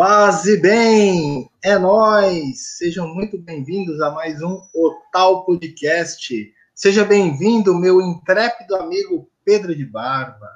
Paz e bem, é nós. Sejam muito bem-vindos a mais um Otal Podcast. Seja bem-vindo, meu intrépido amigo Pedro de Barba.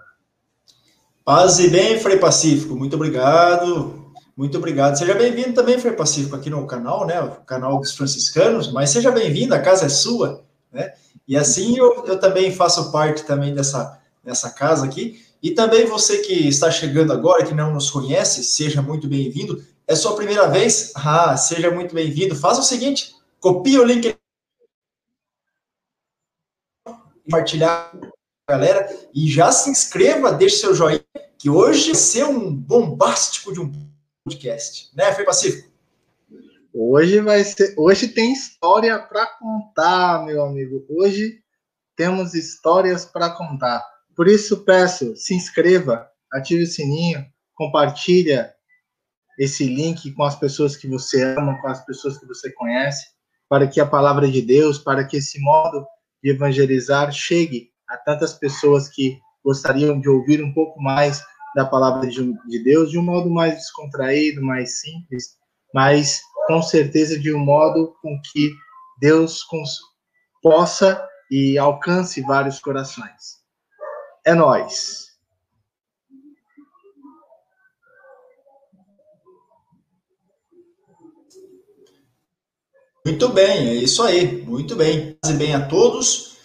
Paz e bem, Frei Pacífico. Muito obrigado. Muito obrigado. Seja bem-vindo também, Frei Pacífico, aqui no canal, né? O canal dos franciscanos. Mas seja bem-vindo, a casa é sua, né? E assim eu, eu também faço parte também dessa, dessa casa aqui. E também você que está chegando agora, que não nos conhece, seja muito bem-vindo. É sua primeira vez? Ah, seja muito bem-vindo. Faça o seguinte, copie o link compartilhar galera e já se inscreva, deixe seu joinha, que hoje vai ser um bombástico de um podcast, né, Fê Pacífico? Hoje vai ser, hoje tem história para contar, meu amigo. Hoje temos histórias para contar. Por isso peço, se inscreva, ative o sininho, compartilha esse link com as pessoas que você ama, com as pessoas que você conhece, para que a palavra de Deus, para que esse modo de evangelizar chegue a tantas pessoas que gostariam de ouvir um pouco mais da palavra de Deus de um modo mais descontraído, mais simples, mas com certeza de um modo com que Deus possa e alcance vários corações. É nós. Muito bem, é isso aí. Muito bem. Paz bem a todos.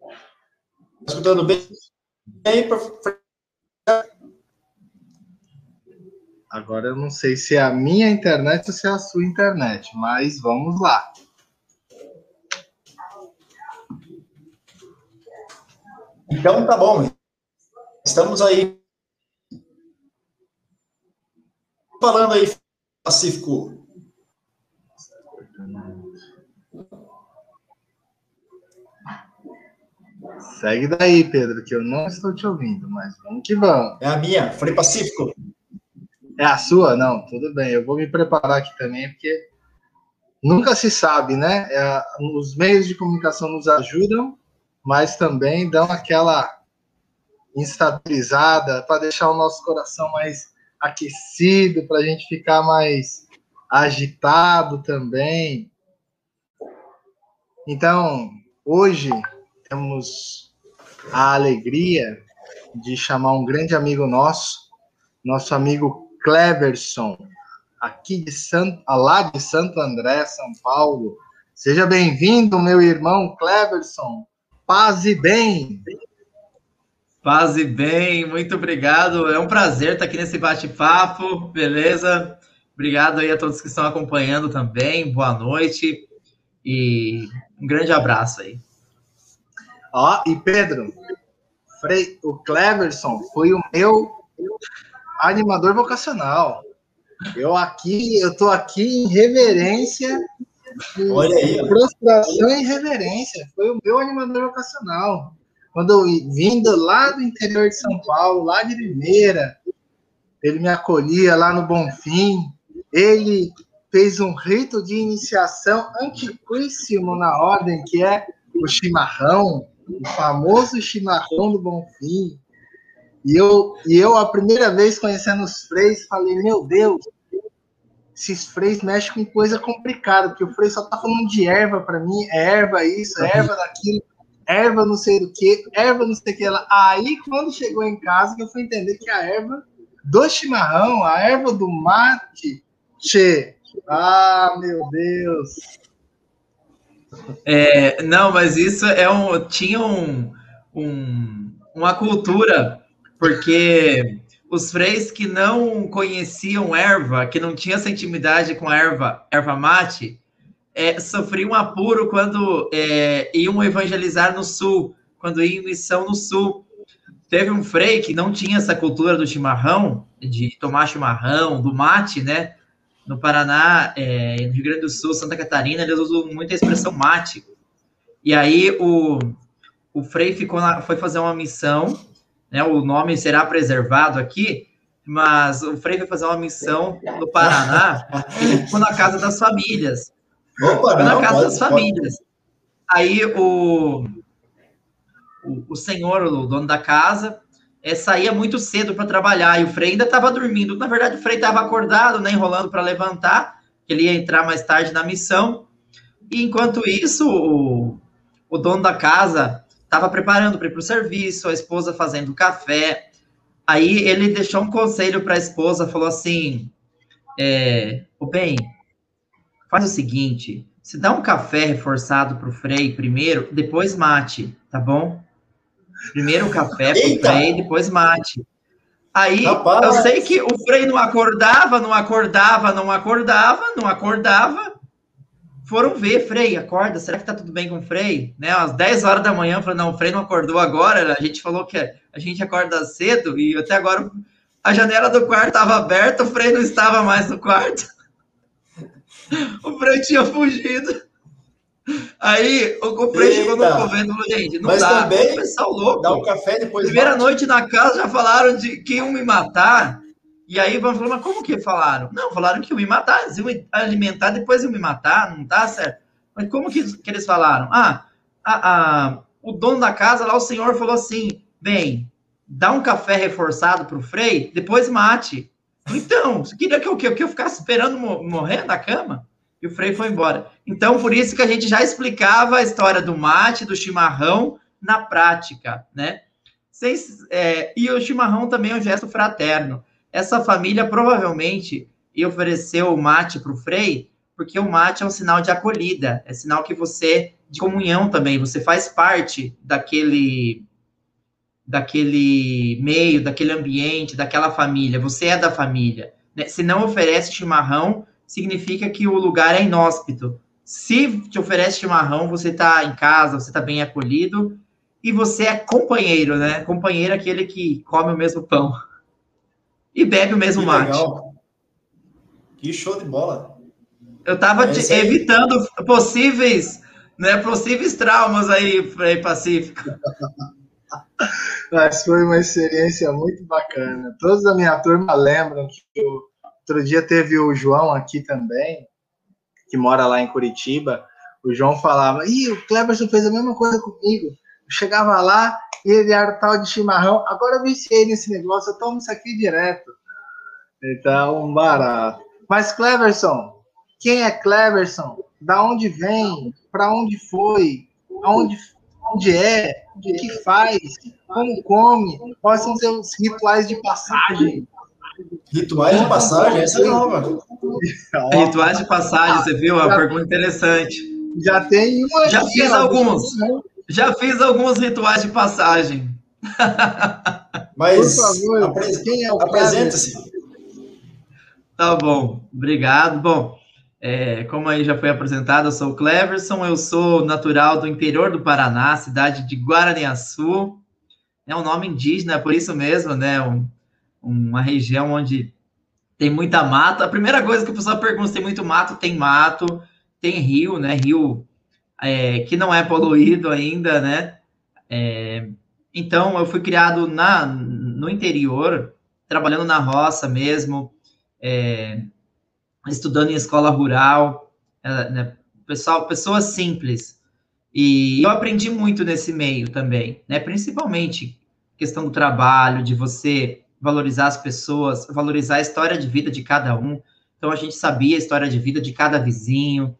Tá escutando bem? Agora eu não sei se é a minha internet ou se é a sua internet, mas vamos lá. Então tá bom. Estamos aí falando aí Pacífico. Segue daí, Pedro, que eu não estou te ouvindo, mas vamos que vamos. É a minha, Frei Pacífico. É a sua? Não, tudo bem. Eu vou me preparar aqui também, porque nunca se sabe, né? É, os meios de comunicação nos ajudam, mas também dão aquela instabilizada para deixar o nosso coração mais aquecido, para a gente ficar mais agitado também. Então, hoje temos a alegria de chamar um grande amigo nosso, nosso amigo Cleverson, aqui de Santo, lá de Santo André, São Paulo. Seja bem-vindo, meu irmão Cleverson. Paz e bem. Paz e bem, muito obrigado. É um prazer estar aqui nesse bate-papo, beleza? Obrigado aí a todos que estão acompanhando também. Boa noite e um grande abraço aí. Ó, e Pedro, Frei, o Cleverson foi o meu animador vocacional. Eu aqui, eu tô aqui em reverência Olha aí. Prostração e reverência. Foi o meu animador vocacional. Quando eu vindo lá do interior de São Paulo, lá de Limeira, ele me acolhia lá no Bonfim. Ele fez um rito de iniciação antiquíssimo na ordem, que é o chimarrão, o famoso chimarrão do Bonfim. E eu, e eu, a primeira vez conhecendo os freis, falei: Meu Deus, esses freis mexem com coisa complicada, porque o frei só tá falando de erva para mim, é erva isso, é erva daquilo, erva não sei do que, erva não sei o que. Aí, quando chegou em casa, eu fui entender que a erva do chimarrão, a erva do mate, che, ah, meu Deus. É, não, mas isso é um, tinha um, um, uma cultura, porque os freis que não conheciam erva, que não tinham essa intimidade com a erva, erva mate, é, sofriam apuro quando é, iam evangelizar no sul, quando iam em missão no sul. Teve um frei que não tinha essa cultura do chimarrão, de tomar chimarrão, do mate, né? No Paraná, é, no Rio Grande do Sul, Santa Catarina, eles usam muito a expressão mate. E aí o, o frei ficou foi fazer uma missão né, o nome será preservado aqui, mas o Frei vai fazer uma missão no Paraná, ficou na casa das famílias. Opa, ficou na casa pode, das famílias. Pode. Aí o, o, o, senhor, o dono da casa, é, saía muito cedo para trabalhar e o Frei ainda estava dormindo. Na verdade, o Frei estava acordado, né, enrolando para levantar, que ele ia entrar mais tarde na missão. E enquanto isso, o, o dono da casa estava preparando para ir para o serviço, a esposa fazendo café. Aí ele deixou um conselho para a esposa, falou assim: é, o bem, faz o seguinte, se dá um café reforçado para o Frei primeiro, depois mate, tá bom? Primeiro o café pro Eita. Frei, depois mate. Aí Rapaz. eu sei que o Frei não acordava, não acordava, não acordava, não acordava. Foram ver, Frei, acorda, será que tá tudo bem com o Frei? Né, às 10 horas da manhã, falou, não, o Frei não acordou agora, a gente falou que a gente acorda cedo, e até agora a janela do quarto estava aberta, o Frei não estava mais no quarto. o Frei tinha fugido. Aí o Frei chegou no convento e falou, gente, não Mas dá, também, pessoal louco. Dá um café depois. Primeira bate. noite na casa já falaram de que iam me matar. E aí vão falar, mas como que falaram? Não, falaram que iam me matar, eles iam me alimentar, depois iam me matar, não tá certo. Mas como que, que eles falaram? Ah, a, a, o dono da casa lá, o senhor falou assim, bem, dá um café reforçado pro Frei, depois mate. Então, você queria que eu, que eu, que eu ficasse esperando morrer na cama? E o Frei foi embora. Então, por isso que a gente já explicava a história do mate, do chimarrão, na prática, né? é, e o chimarrão também é um gesto fraterno. Essa família provavelmente ia oferecer o mate para o Frei, porque o mate é um sinal de acolhida, é sinal que você, de comunhão também, você faz parte daquele daquele meio, daquele ambiente, daquela família, você é da família. Né? Se não oferece chimarrão, significa que o lugar é inóspito. Se te oferece chimarrão, você está em casa, você está bem acolhido e você é companheiro, né? Companheiro é aquele que come o mesmo pão e bebe o mesmo que mate. Legal. Que show de bola. Eu estava é evitando possíveis, né, possíveis traumas aí, aí Pacífico. Mas foi uma experiência muito bacana. Todos da minha turma lembram que o Outro dia teve o João aqui também, que mora lá em Curitiba. O João falava: Ih, o Cleberson fez a mesma coisa comigo. Chegava lá e ele era tal de chimarrão. Agora eu viciei nesse negócio, eu tomo isso aqui direto. Então, um barato. Mas, Cleverson, quem é Cleverson? Da onde vem? Para onde foi? Aonde, onde é? O que faz? Como come? Quais são seus rituais de passagem? Rituais de passagem, essa é nova. Rituais de passagem, você viu? Uma pergunta interessante. Já tem uma. Já fiz alguns. Já fiz alguns rituais de passagem. Mas, Por favor, quem é o apresenta-se. Tá bom, obrigado. Bom, é, como aí já foi apresentado, eu sou o Cleverson, eu sou natural do interior do Paraná, cidade de Guaraniaçu. É um nome indígena, por isso mesmo, né? Um, uma região onde tem muita mata. A primeira coisa que o pessoal pergunta se tem muito mato, tem mato, tem rio, né? Rio é, que não é poluído ainda, né? É, então, eu fui criado na, no interior, trabalhando na roça mesmo, é, estudando em escola rural, é, né? Pessoal, pessoas simples. E eu aprendi muito nesse meio também, né? Principalmente questão do trabalho, de você valorizar as pessoas, valorizar a história de vida de cada um. Então a gente sabia a história de vida de cada vizinho,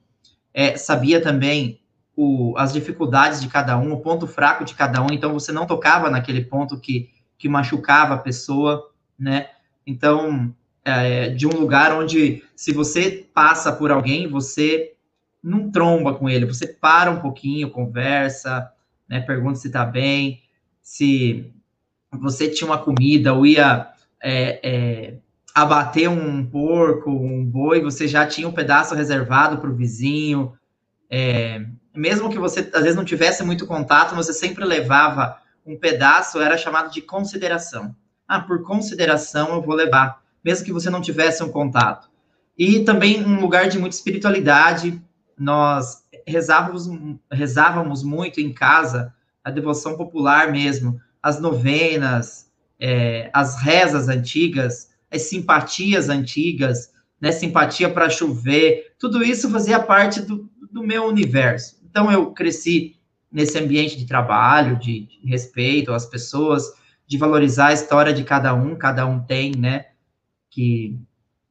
é, sabia também o, as dificuldades de cada um, o ponto fraco de cada um. Então você não tocava naquele ponto que, que machucava a pessoa, né? Então é, de um lugar onde se você passa por alguém, você não tromba com ele, você para um pouquinho, conversa, né? Pergunta se está bem, se você tinha uma comida ou ia é, é, abater um porco, um boi, você já tinha um pedaço reservado para o vizinho. É, mesmo que você às vezes não tivesse muito contato, você sempre levava um pedaço, era chamado de consideração. Ah, por consideração eu vou levar, mesmo que você não tivesse um contato. E também um lugar de muita espiritualidade, nós rezávamos, rezávamos muito em casa, a devoção popular mesmo, as novenas, é, as rezas antigas, as simpatias antigas, né, simpatia para chover, tudo isso fazia parte do, do, meu universo. Então eu cresci nesse ambiente de trabalho, de, de respeito às pessoas, de valorizar a história de cada um, cada um tem, né? Que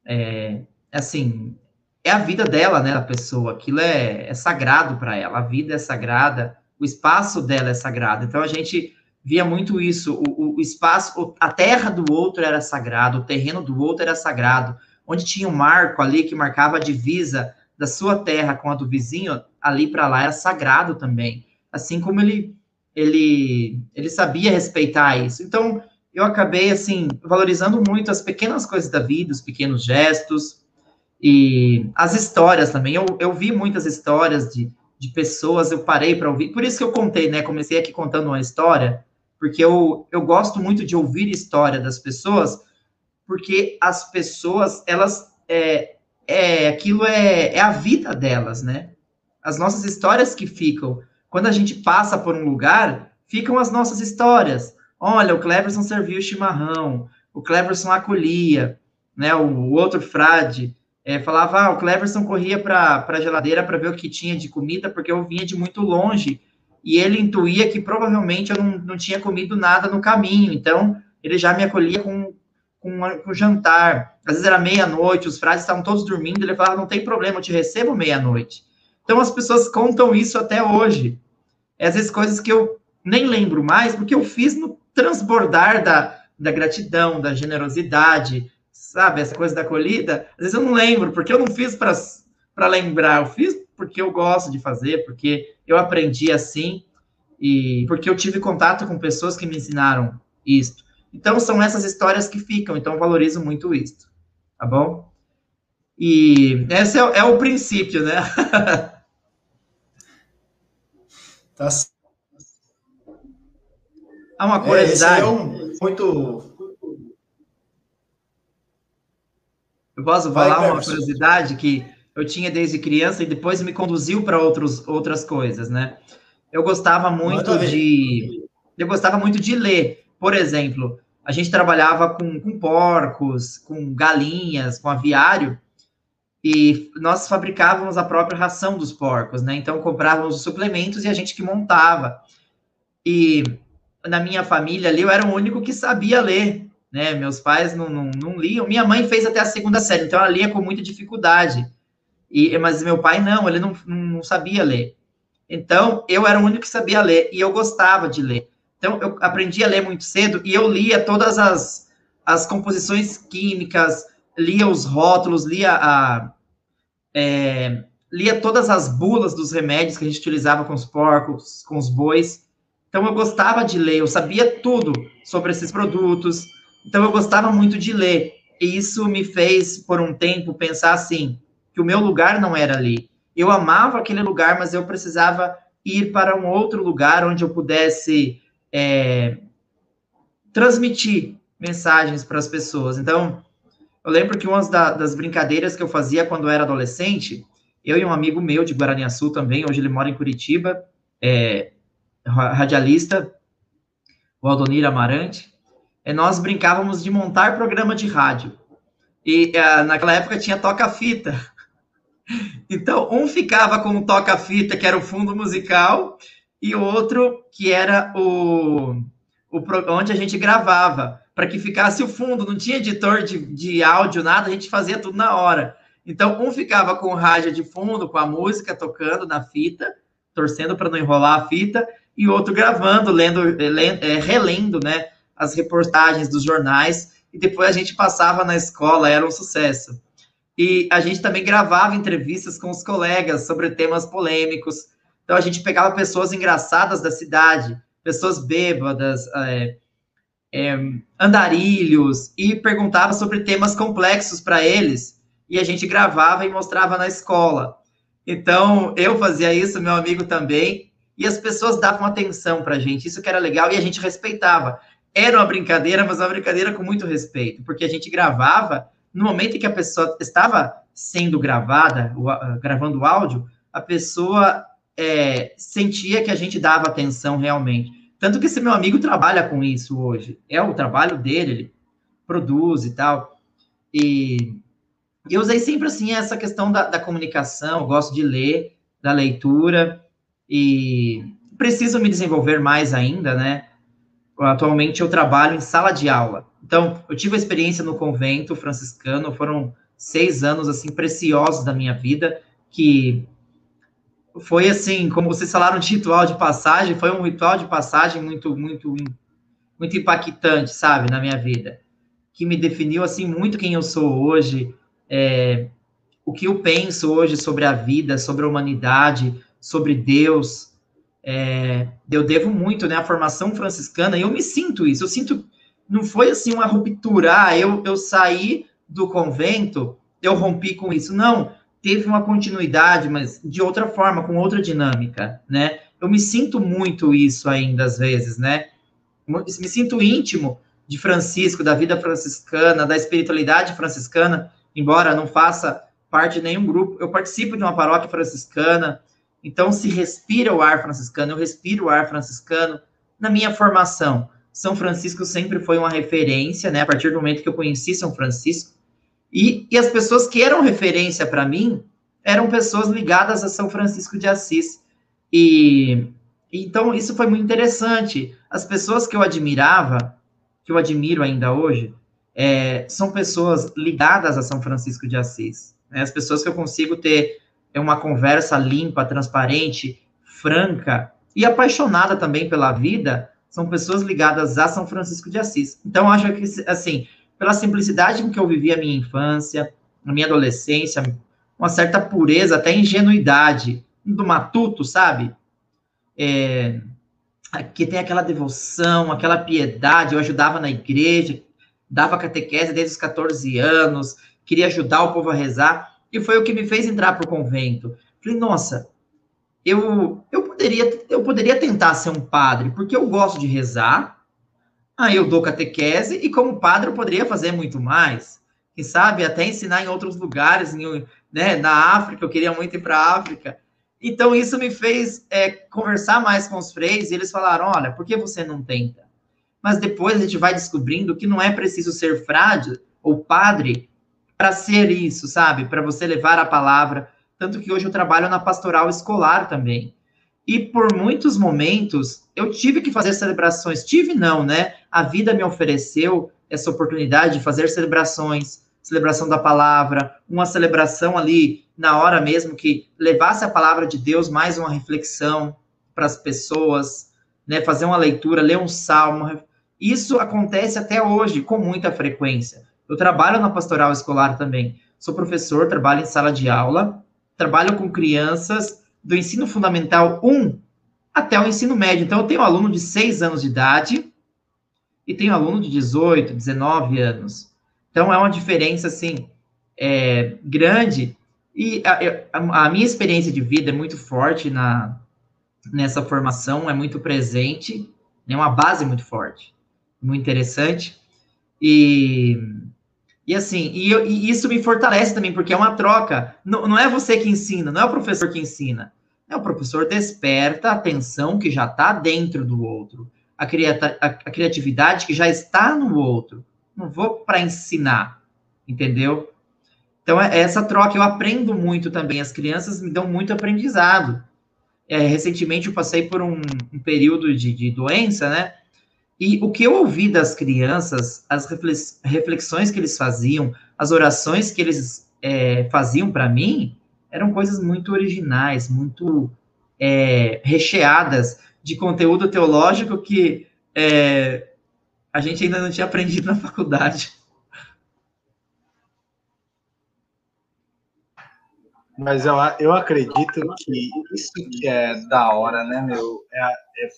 é assim, é a vida dela, né, da pessoa. Aquilo é, é sagrado para ela. A vida é sagrada, o espaço dela é sagrado. Então a gente via muito isso. O, o espaço, a terra do outro era sagrado, o terreno do outro era sagrado. Onde tinha um marco ali que marcava a divisa da sua terra com a do vizinho, ali para lá era sagrado também. Assim como ele ele ele sabia respeitar isso. Então eu acabei assim valorizando muito as pequenas coisas da vida, os pequenos gestos e as histórias também. Eu, eu vi muitas histórias de, de pessoas, eu parei para ouvir. Por isso que eu contei, né? Comecei aqui contando uma história, porque eu, eu gosto muito de ouvir história das pessoas, porque as pessoas, elas é, é aquilo é, é a vida delas, né? As nossas histórias que ficam. Quando a gente passa por um lugar, ficam as nossas histórias. Olha, o Cleverson serviu o chimarrão, o Cleverson acolhia, né? O outro frade é, falava, ah, o Cleverson corria para a geladeira para ver o que tinha de comida, porque eu vinha de muito longe, e ele intuía que provavelmente eu não, não tinha comido nada no caminho, então ele já me acolhia com, com, com jantar. Às vezes era meia-noite, os frades estavam todos dormindo, ele falava, não tem problema, eu te recebo meia-noite. Então as pessoas contam isso até hoje. É, vezes coisas que eu nem lembro mais, porque eu fiz no transbordar da, da gratidão, da generosidade, sabe, essa coisa da acolhida, às vezes eu não lembro, porque eu não fiz para lembrar, eu fiz porque eu gosto de fazer, porque eu aprendi assim, e porque eu tive contato com pessoas que me ensinaram isto. Então, são essas histórias que ficam, então valorizo muito isso, tá bom? E esse é, é o princípio, né? tá. Há uma curiosidade. É, é um, muito Eu posso falar Vai, uma curiosidade que eu tinha desde criança e depois me conduziu para outras coisas, né? Eu gostava muito de eu gostava muito de ler. Por exemplo, a gente trabalhava com, com porcos, com galinhas, com aviário, e nós fabricávamos a própria ração dos porcos, né? Então comprávamos os suplementos e a gente que montava. E na minha família ali eu era o único que sabia ler né? Meus pais não, não, não liam. Minha mãe fez até a segunda série, então ela lia com muita dificuldade. E, mas meu pai não, ele não, não sabia ler. Então, eu era o único que sabia ler e eu gostava de ler. Então, eu aprendi a ler muito cedo e eu lia todas as, as composições químicas, lia os rótulos, lia a. É, lia todas as bulas dos remédios que a gente utilizava com os porcos, com os bois. Então, eu gostava de ler, eu sabia tudo sobre esses produtos, então eu gostava muito de ler. E isso me fez, por um tempo, pensar assim, que o meu lugar não era ali. Eu amava aquele lugar, mas eu precisava ir para um outro lugar onde eu pudesse é, transmitir mensagens para as pessoas. Então, eu lembro que uma das brincadeiras que eu fazia quando eu era adolescente, eu e um amigo meu de Guaraniaçu também, hoje ele mora em Curitiba, é, radialista, o Aldonir Amarante, é, nós brincávamos de montar programa de rádio. E uh, naquela época tinha toca-fita. Então, um ficava com o toca-fita, que era o fundo musical, e o outro que era o, o onde a gente gravava, para que ficasse o fundo. Não tinha editor de, de áudio, nada, a gente fazia tudo na hora. Então, um ficava com o rádio de fundo, com a música tocando na fita, torcendo para não enrolar a fita, e outro gravando, lendo, lendo é, relendo, né? as reportagens dos jornais e depois a gente passava na escola, era um sucesso. E a gente também gravava entrevistas com os colegas sobre temas polêmicos. Então a gente pegava pessoas engraçadas da cidade, pessoas bêbadas, é, é, andarilhos, e perguntava sobre temas complexos para eles. E a gente gravava e mostrava na escola. Então eu fazia isso, meu amigo também, e as pessoas davam atenção para a gente, isso que era legal, e a gente respeitava era uma brincadeira, mas uma brincadeira com muito respeito, porque a gente gravava, no momento em que a pessoa estava sendo gravada, gravando o áudio, a pessoa é, sentia que a gente dava atenção realmente. Tanto que esse meu amigo trabalha com isso hoje. É o trabalho dele, ele produz e tal. E eu usei sempre assim essa questão da, da comunicação, gosto de ler, da leitura, e preciso me desenvolver mais ainda, né? atualmente eu trabalho em sala de aula. Então, eu tive a experiência no convento franciscano, foram seis anos, assim, preciosos da minha vida, que foi assim, como vocês falaram de ritual de passagem, foi um ritual de passagem muito, muito, muito impactante, sabe, na minha vida, que me definiu, assim, muito quem eu sou hoje, é, o que eu penso hoje sobre a vida, sobre a humanidade, sobre Deus, é, eu devo muito, né, à formação franciscana, e eu me sinto isso, eu sinto, não foi assim uma ruptura, ah, eu, eu saí do convento, eu rompi com isso, não, teve uma continuidade, mas de outra forma, com outra dinâmica, né, eu me sinto muito isso ainda, às vezes, né, me sinto íntimo de Francisco, da vida franciscana, da espiritualidade franciscana, embora não faça parte de nenhum grupo, eu participo de uma paróquia franciscana, então, se respira o ar franciscano, eu respiro o ar franciscano na minha formação. São Francisco sempre foi uma referência, né? A partir do momento que eu conheci São Francisco. E, e as pessoas que eram referência para mim eram pessoas ligadas a São Francisco de Assis. E então isso foi muito interessante. As pessoas que eu admirava, que eu admiro ainda hoje, é, são pessoas ligadas a São Francisco de Assis. Né? As pessoas que eu consigo ter uma conversa limpa, transparente, franca e apaixonada também pela vida, são pessoas ligadas a São Francisco de Assis. Então, acho que, assim, pela simplicidade com que eu vivi a minha infância, a minha adolescência, uma certa pureza, até ingenuidade do matuto, sabe? É, que tem aquela devoção, aquela piedade. Eu ajudava na igreja, dava catequese desde os 14 anos, queria ajudar o povo a rezar. E foi o que me fez entrar para o convento. Falei, nossa, eu, eu, poderia, eu poderia tentar ser um padre, porque eu gosto de rezar, aí eu dou catequese, e como padre eu poderia fazer muito mais. Quem sabe até ensinar em outros lugares, em, né, na África, eu queria muito ir para a África. Então, isso me fez é, conversar mais com os freis, e eles falaram: olha, por que você não tenta? Mas depois a gente vai descobrindo que não é preciso ser frade ou padre para ser isso, sabe? Para você levar a palavra. Tanto que hoje eu trabalho na pastoral escolar também. E por muitos momentos eu tive que fazer celebrações. Tive não, né? A vida me ofereceu essa oportunidade de fazer celebrações, celebração da palavra, uma celebração ali na hora mesmo que levasse a palavra de Deus mais uma reflexão para as pessoas, né? Fazer uma leitura, ler um salmo. Isso acontece até hoje com muita frequência. Eu trabalho na pastoral escolar também. Sou professor, trabalho em sala de aula, trabalho com crianças do ensino fundamental 1 até o ensino médio. Então, eu tenho um aluno de 6 anos de idade e tenho um aluno de 18, 19 anos. Então, é uma diferença, assim, é, grande. E a, a, a minha experiência de vida é muito forte na, nessa formação, é muito presente, é uma base muito forte, muito interessante. E e assim, e, eu, e, isso me fortalece também, porque é uma troca. Não, não é você que ensina, não é o professor que ensina. É o professor desperta a atenção que já está dentro do outro, a, criata, a, a criatividade que já está no outro. Não vou para ensinar, entendeu? Então, é essa troca eu aprendo muito também. As crianças me dão muito aprendizado. É, recentemente eu passei por um, um período de, de doença, né? E o que eu ouvi das crianças, as reflexões que eles faziam, as orações que eles é, faziam para mim, eram coisas muito originais, muito é, recheadas de conteúdo teológico que é, a gente ainda não tinha aprendido na faculdade. Mas eu, eu acredito que isso que é da hora, né, meu? É, é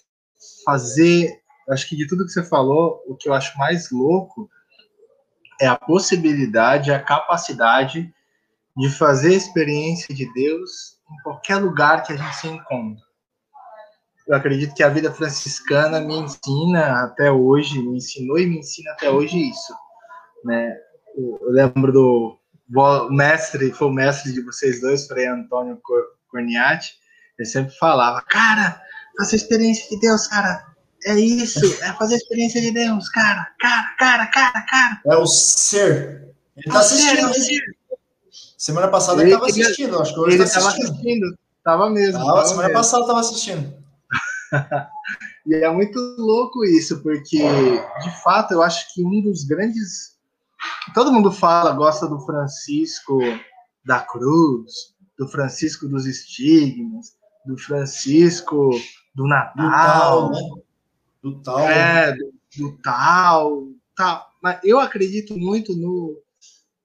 fazer acho que de tudo que você falou, o que eu acho mais louco é a possibilidade, a capacidade de fazer a experiência de Deus em qualquer lugar que a gente se encontra. Eu acredito que a vida franciscana me ensina até hoje, me ensinou e me ensina até hoje isso, né? Eu lembro do mestre, foi o mestre de vocês dois, Frei Antônio Corniati, ele sempre falava, cara, faça a experiência de Deus, cara, é isso, é fazer a experiência de Deus, cara, cara, cara, cara, cara. É o ser. Ele tá assistindo. É ser, Semana passada ele, ele tava assistindo, acho que hoje ele tá assistindo. assistindo. Tava mesmo. Tava, tava semana mesmo. passada tava assistindo. E é muito louco isso, porque, de fato, eu acho que um dos grandes. Todo mundo fala, gosta do Francisco da Cruz, do Francisco dos Estigmas, do Francisco do Natal. Do tal, né? Do tal. É, do, do tal, tal. Mas eu acredito muito no,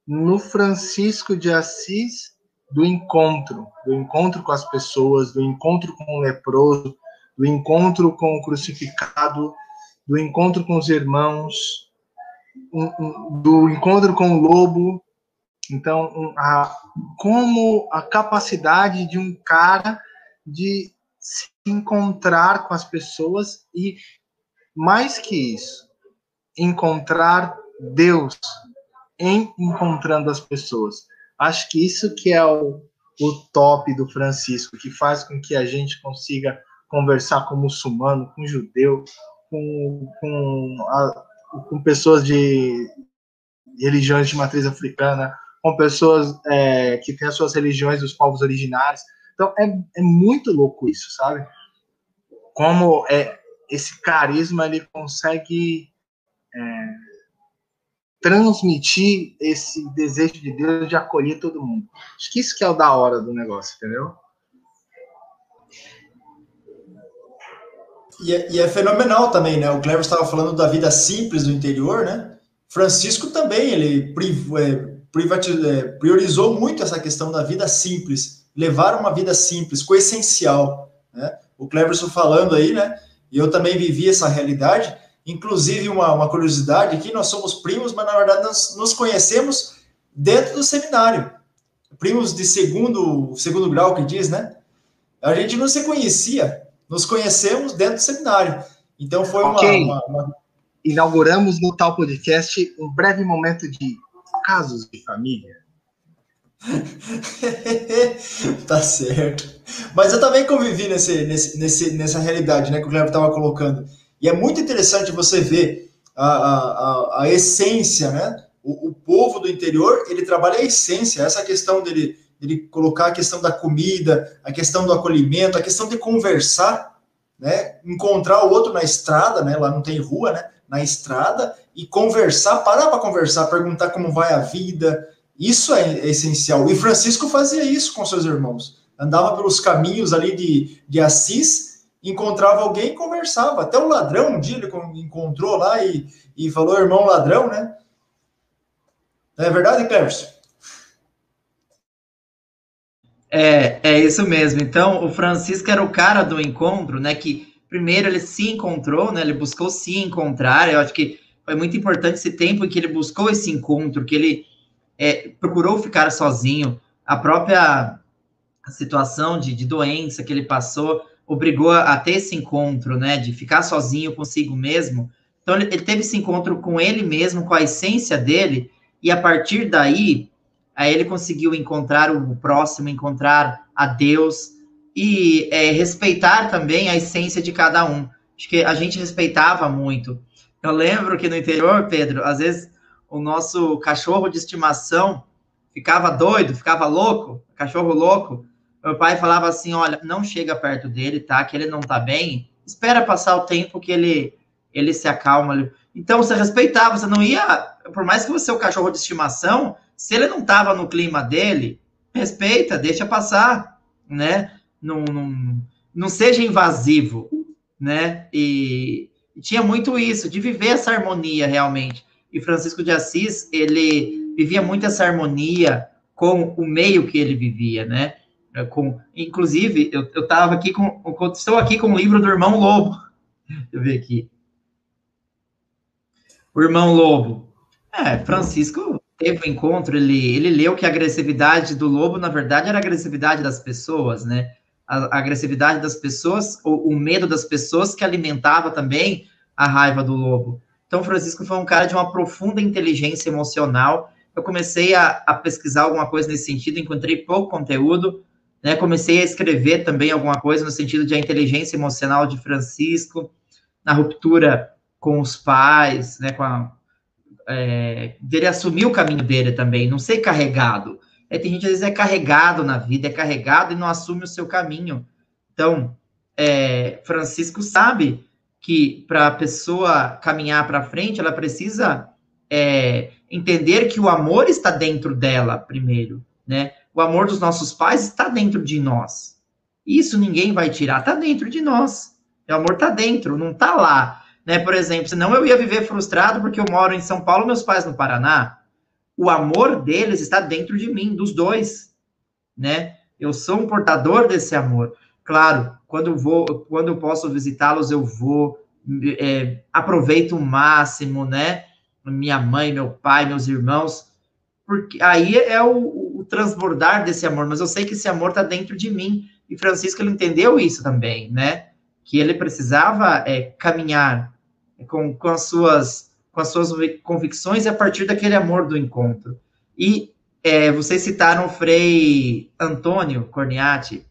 no Francisco de Assis do encontro, do encontro com as pessoas, do encontro com o leproso, do encontro com o crucificado, do encontro com os irmãos, do encontro com o lobo. Então, a, como a capacidade de um cara de se encontrar com as pessoas e, mais que isso, encontrar Deus em encontrando as pessoas. Acho que isso que é o, o top do Francisco, que faz com que a gente consiga conversar com muçulmano, com judeu, com, com, a, com pessoas de religiões de matriz africana, com pessoas é, que têm as suas religiões dos povos originários. Então é, é muito louco isso, sabe? Como é, esse carisma ele consegue é, transmitir esse desejo de Deus de acolher todo mundo. Acho que isso que é o da hora do negócio, entendeu? E é, e é, fenomenal também, né? O Cleber estava falando da vida simples do interior, né? Francisco também, ele é, é, priorizou muito essa questão da vida simples, levar uma vida simples, com essencial, né? O Cleverson falando aí, né? E eu também vivi essa realidade. Inclusive, uma, uma curiosidade aqui, nós somos primos, mas na verdade nós nos conhecemos dentro do seminário. Primos de segundo, segundo grau, que diz, né? A gente não se conhecia, nos conhecemos dentro do seminário. Então foi okay. uma, uma, uma, Inauguramos no tal podcast um breve momento de casos de família. tá certo. Mas eu também convivi nesse, nesse, nesse, nessa realidade né, que o Cleber estava colocando. E é muito interessante você ver a, a, a essência, né? O, o, povo do interior, ele trabalha a essência, essa questão dele ele colocar a questão da comida, a questão do acolhimento, a questão de conversar, né? Encontrar o outro na estrada, né? Lá não tem rua, né? Na estrada e conversar, parar para conversar, perguntar como vai a vida. Isso é essencial. E Francisco fazia isso com seus irmãos. Andava pelos caminhos ali de, de Assis, encontrava alguém e conversava. Até o ladrão, um dia ele encontrou lá e, e falou, irmão ladrão, né? É verdade, Cleverson? É, é isso mesmo. Então, o Francisco era o cara do encontro, né? Que primeiro ele se encontrou, né? Ele buscou se encontrar. Eu acho que foi muito importante esse tempo em que ele buscou esse encontro, que ele é, procurou ficar sozinho. A própria situação de, de doença que ele passou obrigou a ter esse encontro, né? De ficar sozinho consigo mesmo. Então, ele, ele teve esse encontro com ele mesmo, com a essência dele, e a partir daí Aí ele conseguiu encontrar o próximo, encontrar a Deus e é, respeitar também a essência de cada um. Acho que a gente respeitava muito. Eu lembro que no interior, Pedro, às vezes o nosso cachorro de estimação ficava doido, ficava louco, cachorro louco. Meu pai falava assim: olha, não chega perto dele, tá? Que ele não tá bem. Espera passar o tempo que ele ele se acalma. Então você respeitava, você não ia, por mais que você é o cachorro de estimação, se ele não estava no clima dele, respeita, deixa passar, né? Não, não, não seja invasivo, né? E, e tinha muito isso, de viver essa harmonia realmente. E Francisco de Assis, ele vivia muito essa harmonia com o meio que ele vivia, né? É, com, inclusive, eu estava aqui com. Estou aqui com o livro do irmão Lobo. Deixa eu ver aqui. O irmão Lobo. É, Francisco teve um encontro, ele, ele leu que a agressividade do lobo, na verdade, era a agressividade das pessoas, né? A, a agressividade das pessoas, o, o, medo das pessoas que alimentava também a raiva do lobo. Então, Francisco foi um cara de uma profunda inteligência emocional. Eu comecei a, a pesquisar alguma coisa nesse sentido, encontrei pouco conteúdo, né? Comecei a escrever também alguma coisa no sentido de a inteligência emocional de Francisco, na ruptura com os pais, né? Com a, é, dele assumir o caminho dele também, não ser carregado. É, tem gente às vezes é carregado na vida, é carregado e não assume o seu caminho. Então, é, Francisco sabe que para a pessoa caminhar para frente, ela precisa é, entender que o amor está dentro dela primeiro, né? O amor dos nossos pais está dentro de nós. Isso ninguém vai tirar, está dentro de nós. O amor está dentro, não está lá. Né? Por exemplo, senão eu ia viver frustrado porque eu moro em São Paulo, meus pais no Paraná. O amor deles está dentro de mim, dos dois, né? Eu sou um portador desse amor. Claro, quando eu vou, quando eu posso visitá-los, eu vou, é, aproveito o máximo, né? Minha mãe, meu pai, meus irmãos, porque aí é o, transbordar desse amor. Mas eu sei que esse amor está dentro de mim. E Francisco ele entendeu isso também, né? Que ele precisava é, caminhar com, com as suas com as suas convicções a partir daquele amor do encontro. E é, vocês citaram o Frei Antônio Corniati,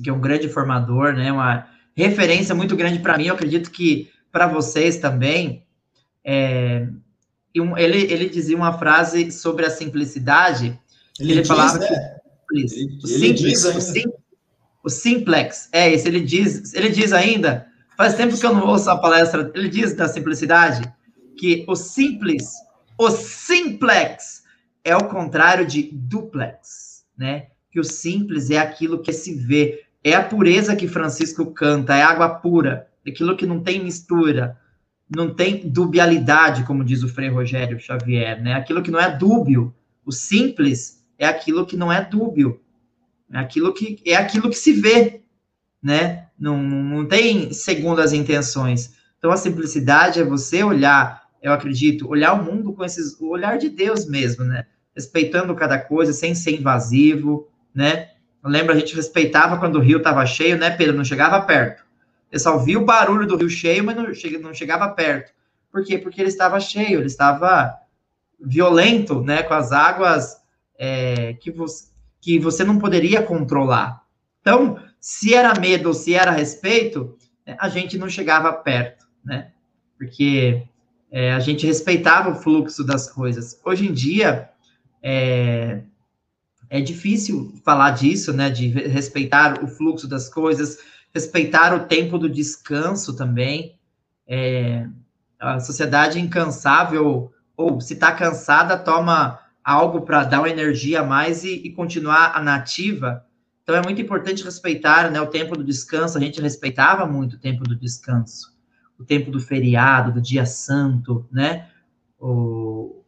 que é um grande formador, né, uma referência muito grande para mim, eu acredito que para vocês também. É, ele, ele dizia uma frase sobre a simplicidade, ele, ele diz, falava né? que ele, o, simples, o, sim, o simplex, é esse, ele diz, ele diz ainda, faz tempo que eu não ouço a palestra, ele diz da simplicidade, que o simples, o simplex, é o contrário de duplex, né? Que o simples é aquilo que se vê, é a pureza que Francisco canta, é água pura, aquilo que não tem mistura, não tem dubialidade, como diz o Frei Rogério Xavier, né? Aquilo que não é dúbio. O simples é aquilo que não é dúbio. É aquilo que é aquilo que se vê, né? Não, não tem segundas intenções. Então a simplicidade é você olhar eu acredito, olhar o mundo com esses, o olhar de Deus mesmo, né? Respeitando cada coisa, sem ser invasivo, né? Eu lembro, a gente respeitava quando o rio estava cheio, né, Pedro? Não chegava perto. Eu só ouvia o barulho do rio cheio, mas não chegava perto. Por quê? Porque ele estava cheio, ele estava violento, né, com as águas é, que, você, que você não poderia controlar. Então, se era medo ou se era respeito, né, a gente não chegava perto, né? Porque é, a gente respeitava o fluxo das coisas. Hoje em dia, é, é difícil falar disso, né? De respeitar o fluxo das coisas, respeitar o tempo do descanso também. É, a sociedade incansável, ou se está cansada, toma algo para dar uma energia a mais e, e continuar nativa. Então é muito importante respeitar né, o tempo do descanso. A gente respeitava muito o tempo do descanso o tempo do feriado, do dia santo, né? O,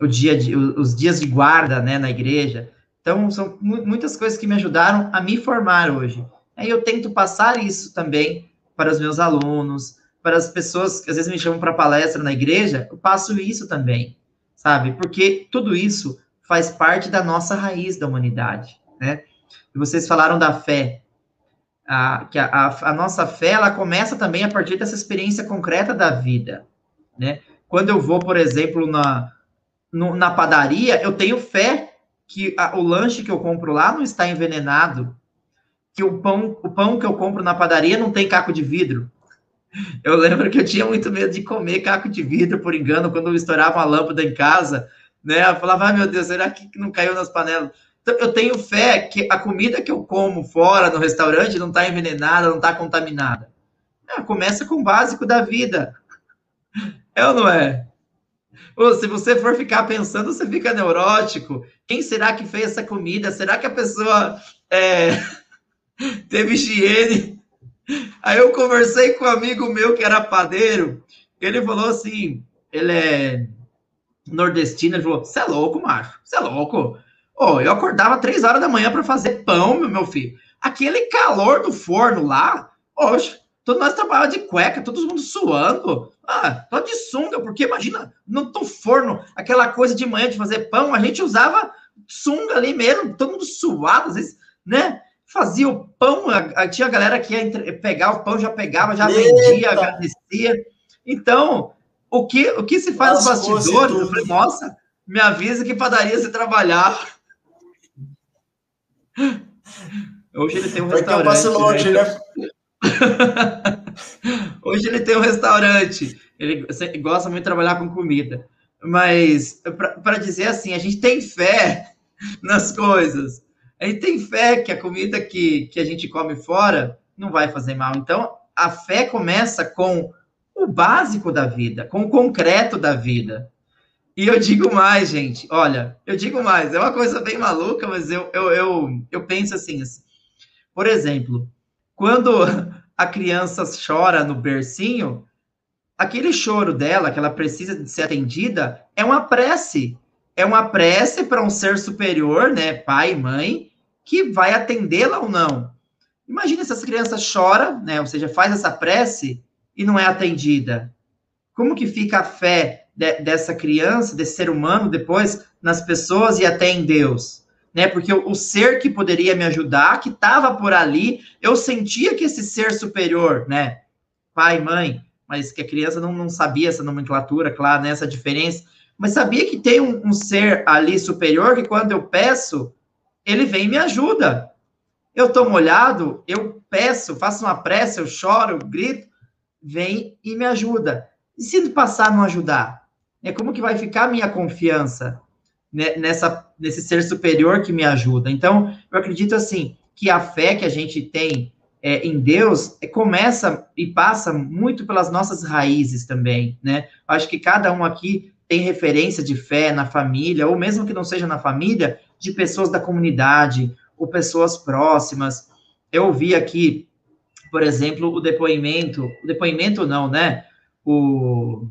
o dia de, os dias de guarda, né, na igreja. Então, são muitas coisas que me ajudaram a me formar hoje. Aí eu tento passar isso também para os meus alunos, para as pessoas que às vezes me chamam para palestra na igreja, eu passo isso também, sabe? Porque tudo isso faz parte da nossa raiz da humanidade, né? E vocês falaram da fé a, que a, a, a, nossa fé ela começa também a partir dessa experiência concreta da vida, né? Quando eu vou, por exemplo, na, no, na padaria, eu tenho fé que a, o lanche que eu compro lá não está envenenado, que o pão, o pão que eu compro na padaria não tem caco de vidro. Eu lembro que eu tinha muito medo de comer caco de vidro, por engano, quando eu estourava uma lâmpada em casa, né? Eu falava, ah, meu Deus, será que não caiu nas panelas? Então, eu tenho fé que a comida que eu como fora no restaurante não está envenenada, não está contaminada. É, começa com o básico da vida. É ou não é? Ou se você for ficar pensando, você fica neurótico. Quem será que fez essa comida? Será que a pessoa é, teve higiene? Aí eu conversei com um amigo meu que era padeiro. Ele falou assim: ele é nordestino. Ele falou: Você é louco, macho? Você é louco? Oh, eu acordava três horas da manhã para fazer pão, meu, meu filho. Aquele calor do forno lá, poxa, todos nós trabalhávamos de cueca, todo mundo suando. Ah, tô de sunga, porque imagina, no, no forno, aquela coisa de manhã de fazer pão, a gente usava sunga ali mesmo, todo mundo suado, às vezes, né? Fazia o pão, tinha galera que ia pegar o pão, já pegava, já Eita. vendia, agradecia. Então, o que, o que se faz nos bastidores? Eu falei, nossa, me avisa que padaria se trabalhar. Hoje ele tem um restaurante. Eu longe, né? Hoje ele tem um restaurante. Ele gosta muito de trabalhar com comida. Mas, para dizer assim, a gente tem fé nas coisas. A gente tem fé que a comida que, que a gente come fora não vai fazer mal. Então, a fé começa com o básico da vida, com o concreto da vida. E eu digo mais, gente, olha, eu digo mais, é uma coisa bem maluca, mas eu, eu, eu, eu penso assim, assim, por exemplo, quando a criança chora no bercinho, aquele choro dela, que ela precisa de ser atendida, é uma prece. É uma prece para um ser superior, né, pai mãe, que vai atendê-la ou não. Imagina se essa criança chora, né, ou seja, faz essa prece e não é atendida. Como que fica a fé de, dessa criança, desse ser humano, depois nas pessoas e até em Deus? Né? Porque o, o ser que poderia me ajudar, que estava por ali, eu sentia que esse ser superior, né, pai, mãe, mas que a criança não, não sabia essa nomenclatura, claro, né, essa diferença, mas sabia que tem um, um ser ali superior que quando eu peço, ele vem e me ajuda. Eu estou molhado, eu peço, faço uma prece, eu choro, eu grito, vem e me ajuda. E se passar não ajudar? É como que vai ficar a minha confiança nessa, nesse ser superior que me ajuda? Então, eu acredito assim, que a fé que a gente tem é, em Deus é, começa e passa muito pelas nossas raízes também, né? Acho que cada um aqui tem referência de fé na família, ou mesmo que não seja na família, de pessoas da comunidade, ou pessoas próximas. Eu ouvi aqui, por exemplo, o depoimento, o depoimento não, né? O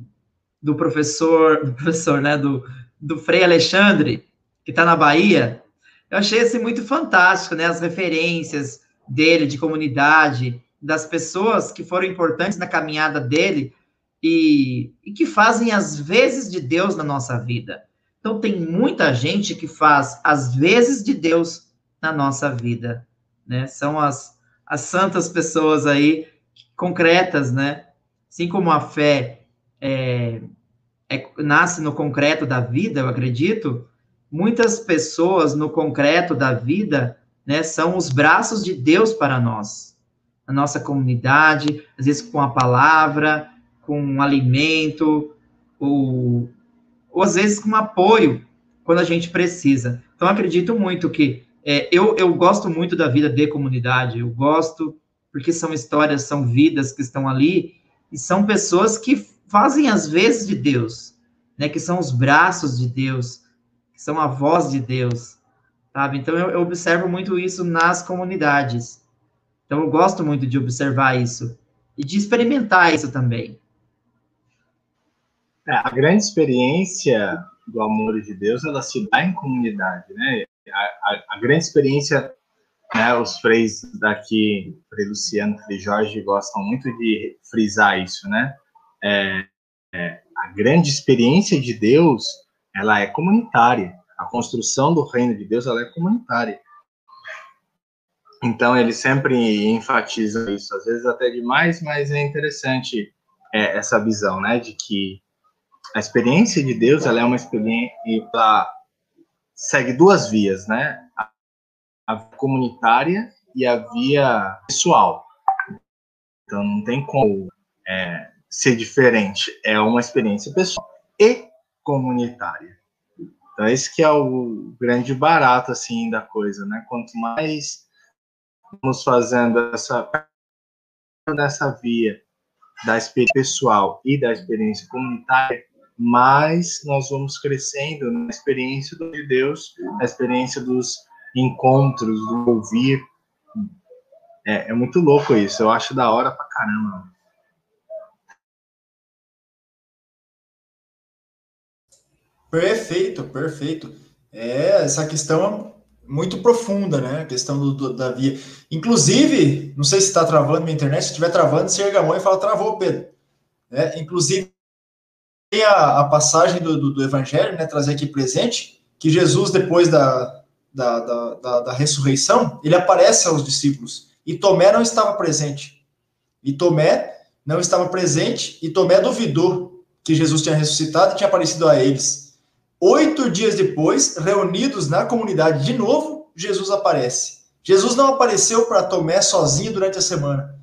do professor, do professor, né, do, do Frei Alexandre, que está na Bahia. Eu achei assim muito fantástico, né, as referências dele de comunidade, das pessoas que foram importantes na caminhada dele e, e que fazem as vezes de Deus na nossa vida. Então tem muita gente que faz as vezes de Deus na nossa vida, né? São as, as santas pessoas aí concretas, né? Assim como a fé é, é, nasce no concreto da vida, eu acredito, muitas pessoas no concreto da vida, né, são os braços de Deus para nós, a nossa comunidade, às vezes com a palavra, com um alimento, ou, ou às vezes com apoio, quando a gente precisa. Então, acredito muito que é, eu, eu gosto muito da vida de comunidade, eu gosto porque são histórias, são vidas que estão ali, e são pessoas que fazem as vezes de Deus, né, que são os braços de Deus, que são a voz de Deus, sabe? Então, eu, eu observo muito isso nas comunidades. Então, eu gosto muito de observar isso e de experimentar isso também. É, a grande experiência do amor de Deus, ela se dá em comunidade, né? A, a, a grande experiência, né, os freis daqui, Frei Luciano, Frei Jorge, gostam muito de frisar isso, né? É, é, a grande experiência de Deus, ela é comunitária. A construção do reino de Deus, ela é comunitária. Então, ele sempre enfatiza isso, às vezes até demais, mas é interessante é, essa visão, né, de que a experiência de Deus, ela é uma experiência, ela segue duas vias, né, a, a comunitária e a via pessoal. Então, não tem como é, ser diferente, é uma experiência pessoal e comunitária. Então, esse que é o grande barato, assim, da coisa, né? Quanto mais vamos fazendo essa, nessa via da experiência pessoal e da experiência comunitária, mais nós vamos crescendo na experiência de Deus, na experiência dos encontros, do ouvir. É, é muito louco isso, eu acho da hora pra caramba. Perfeito, perfeito. É, essa questão é muito profunda, né? A questão do, do da via. Inclusive, não sei se está travando minha internet, se estiver travando, você erga a mão e fala, travou, Pedro. É, inclusive, a, a passagem do, do, do, Evangelho, né? Trazer aqui presente, que Jesus, depois da, da, da, da, da ressurreição, ele aparece aos discípulos. E Tomé não estava presente. E Tomé não estava presente, e Tomé duvidou que Jesus tinha ressuscitado e tinha aparecido a eles. Oito dias depois, reunidos na comunidade de novo, Jesus aparece. Jesus não apareceu para Tomé sozinho durante a semana.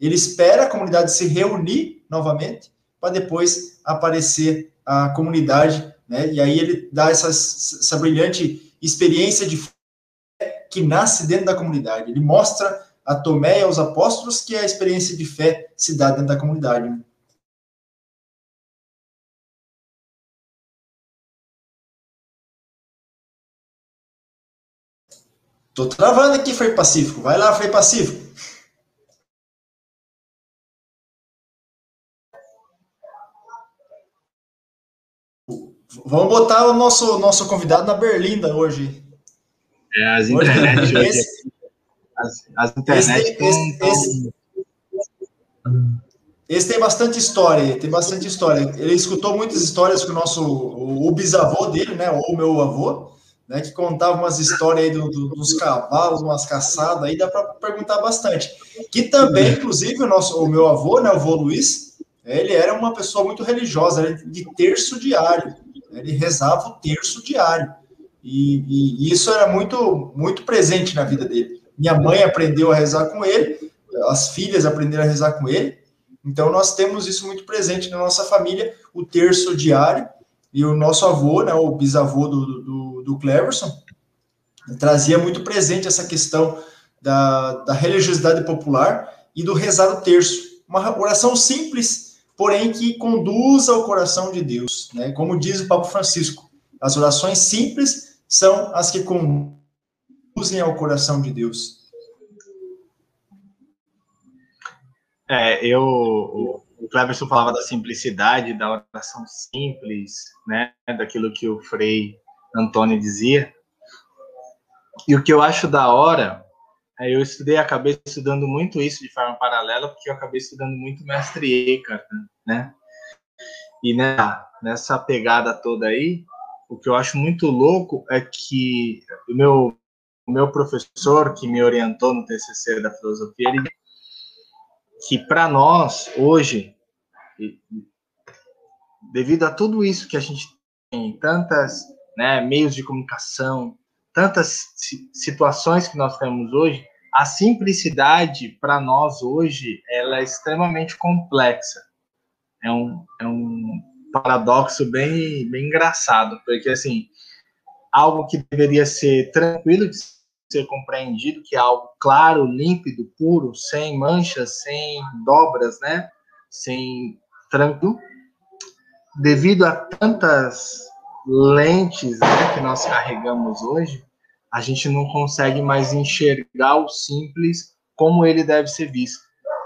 Ele espera a comunidade se reunir novamente para depois aparecer a comunidade, né? E aí ele dá essa, essa brilhante experiência de fé que nasce dentro da comunidade. Ele mostra a Tomé e aos apóstolos que a experiência de fé se dá dentro da comunidade. Tô travando aqui, Frei Pacífico. Vai lá, Frei Pacífico. Vamos botar o nosso, nosso convidado na Berlinda hoje. É, as internet hoje. Esse, as, as internet esse, esse, esse, esse, tem bastante história, tem bastante história. Ele escutou muitas histórias com o nosso o, o bisavô dele, né, ou o meu avô, né, que contava umas histórias aí do, do, dos cavalos, umas caçadas, aí dá para perguntar bastante. Que também, inclusive, o nosso, o meu avô, né, o avô Luiz, ele era uma pessoa muito religiosa, de terço diário. Ele rezava o terço diário. E, e, isso era muito, muito presente na vida dele. Minha mãe aprendeu a rezar com ele, as filhas aprenderam a rezar com ele. Então, nós temos isso muito presente na nossa família, o terço diário. E o nosso avô, né, o bisavô do, do, do Cleverson, trazia muito presente essa questão da, da religiosidade popular e do rezar o terço. Uma oração simples, porém que conduza ao coração de Deus. Né? Como diz o Papa Francisco, as orações simples são as que conduzem ao coração de Deus. É, eu, o Cleverson falava da simplicidade, da oração simples, né, daquilo que o Frei Antônio dizia. E o que eu acho da hora, eu estudei, acabei estudando muito isso de forma paralela, porque eu acabei estudando muito mestre Eckhart, né? E nessa pegada toda aí, o que eu acho muito louco é que o meu, o meu professor que me orientou no TCC da filosofia, ele que para nós hoje, devido a tudo isso que a gente tem, tantas né, meios de comunicação, tantas situações que nós temos hoje, a simplicidade para nós hoje ela é extremamente complexa. É um, é um paradoxo bem, bem engraçado, porque assim, algo que deveria ser tranquilo de ser compreendido, que é algo claro, límpido, puro, sem manchas, sem dobras, né? Sem tranco, devido a tantas lentes né, que nós carregamos hoje, a gente não consegue mais enxergar o simples como ele deve ser visto.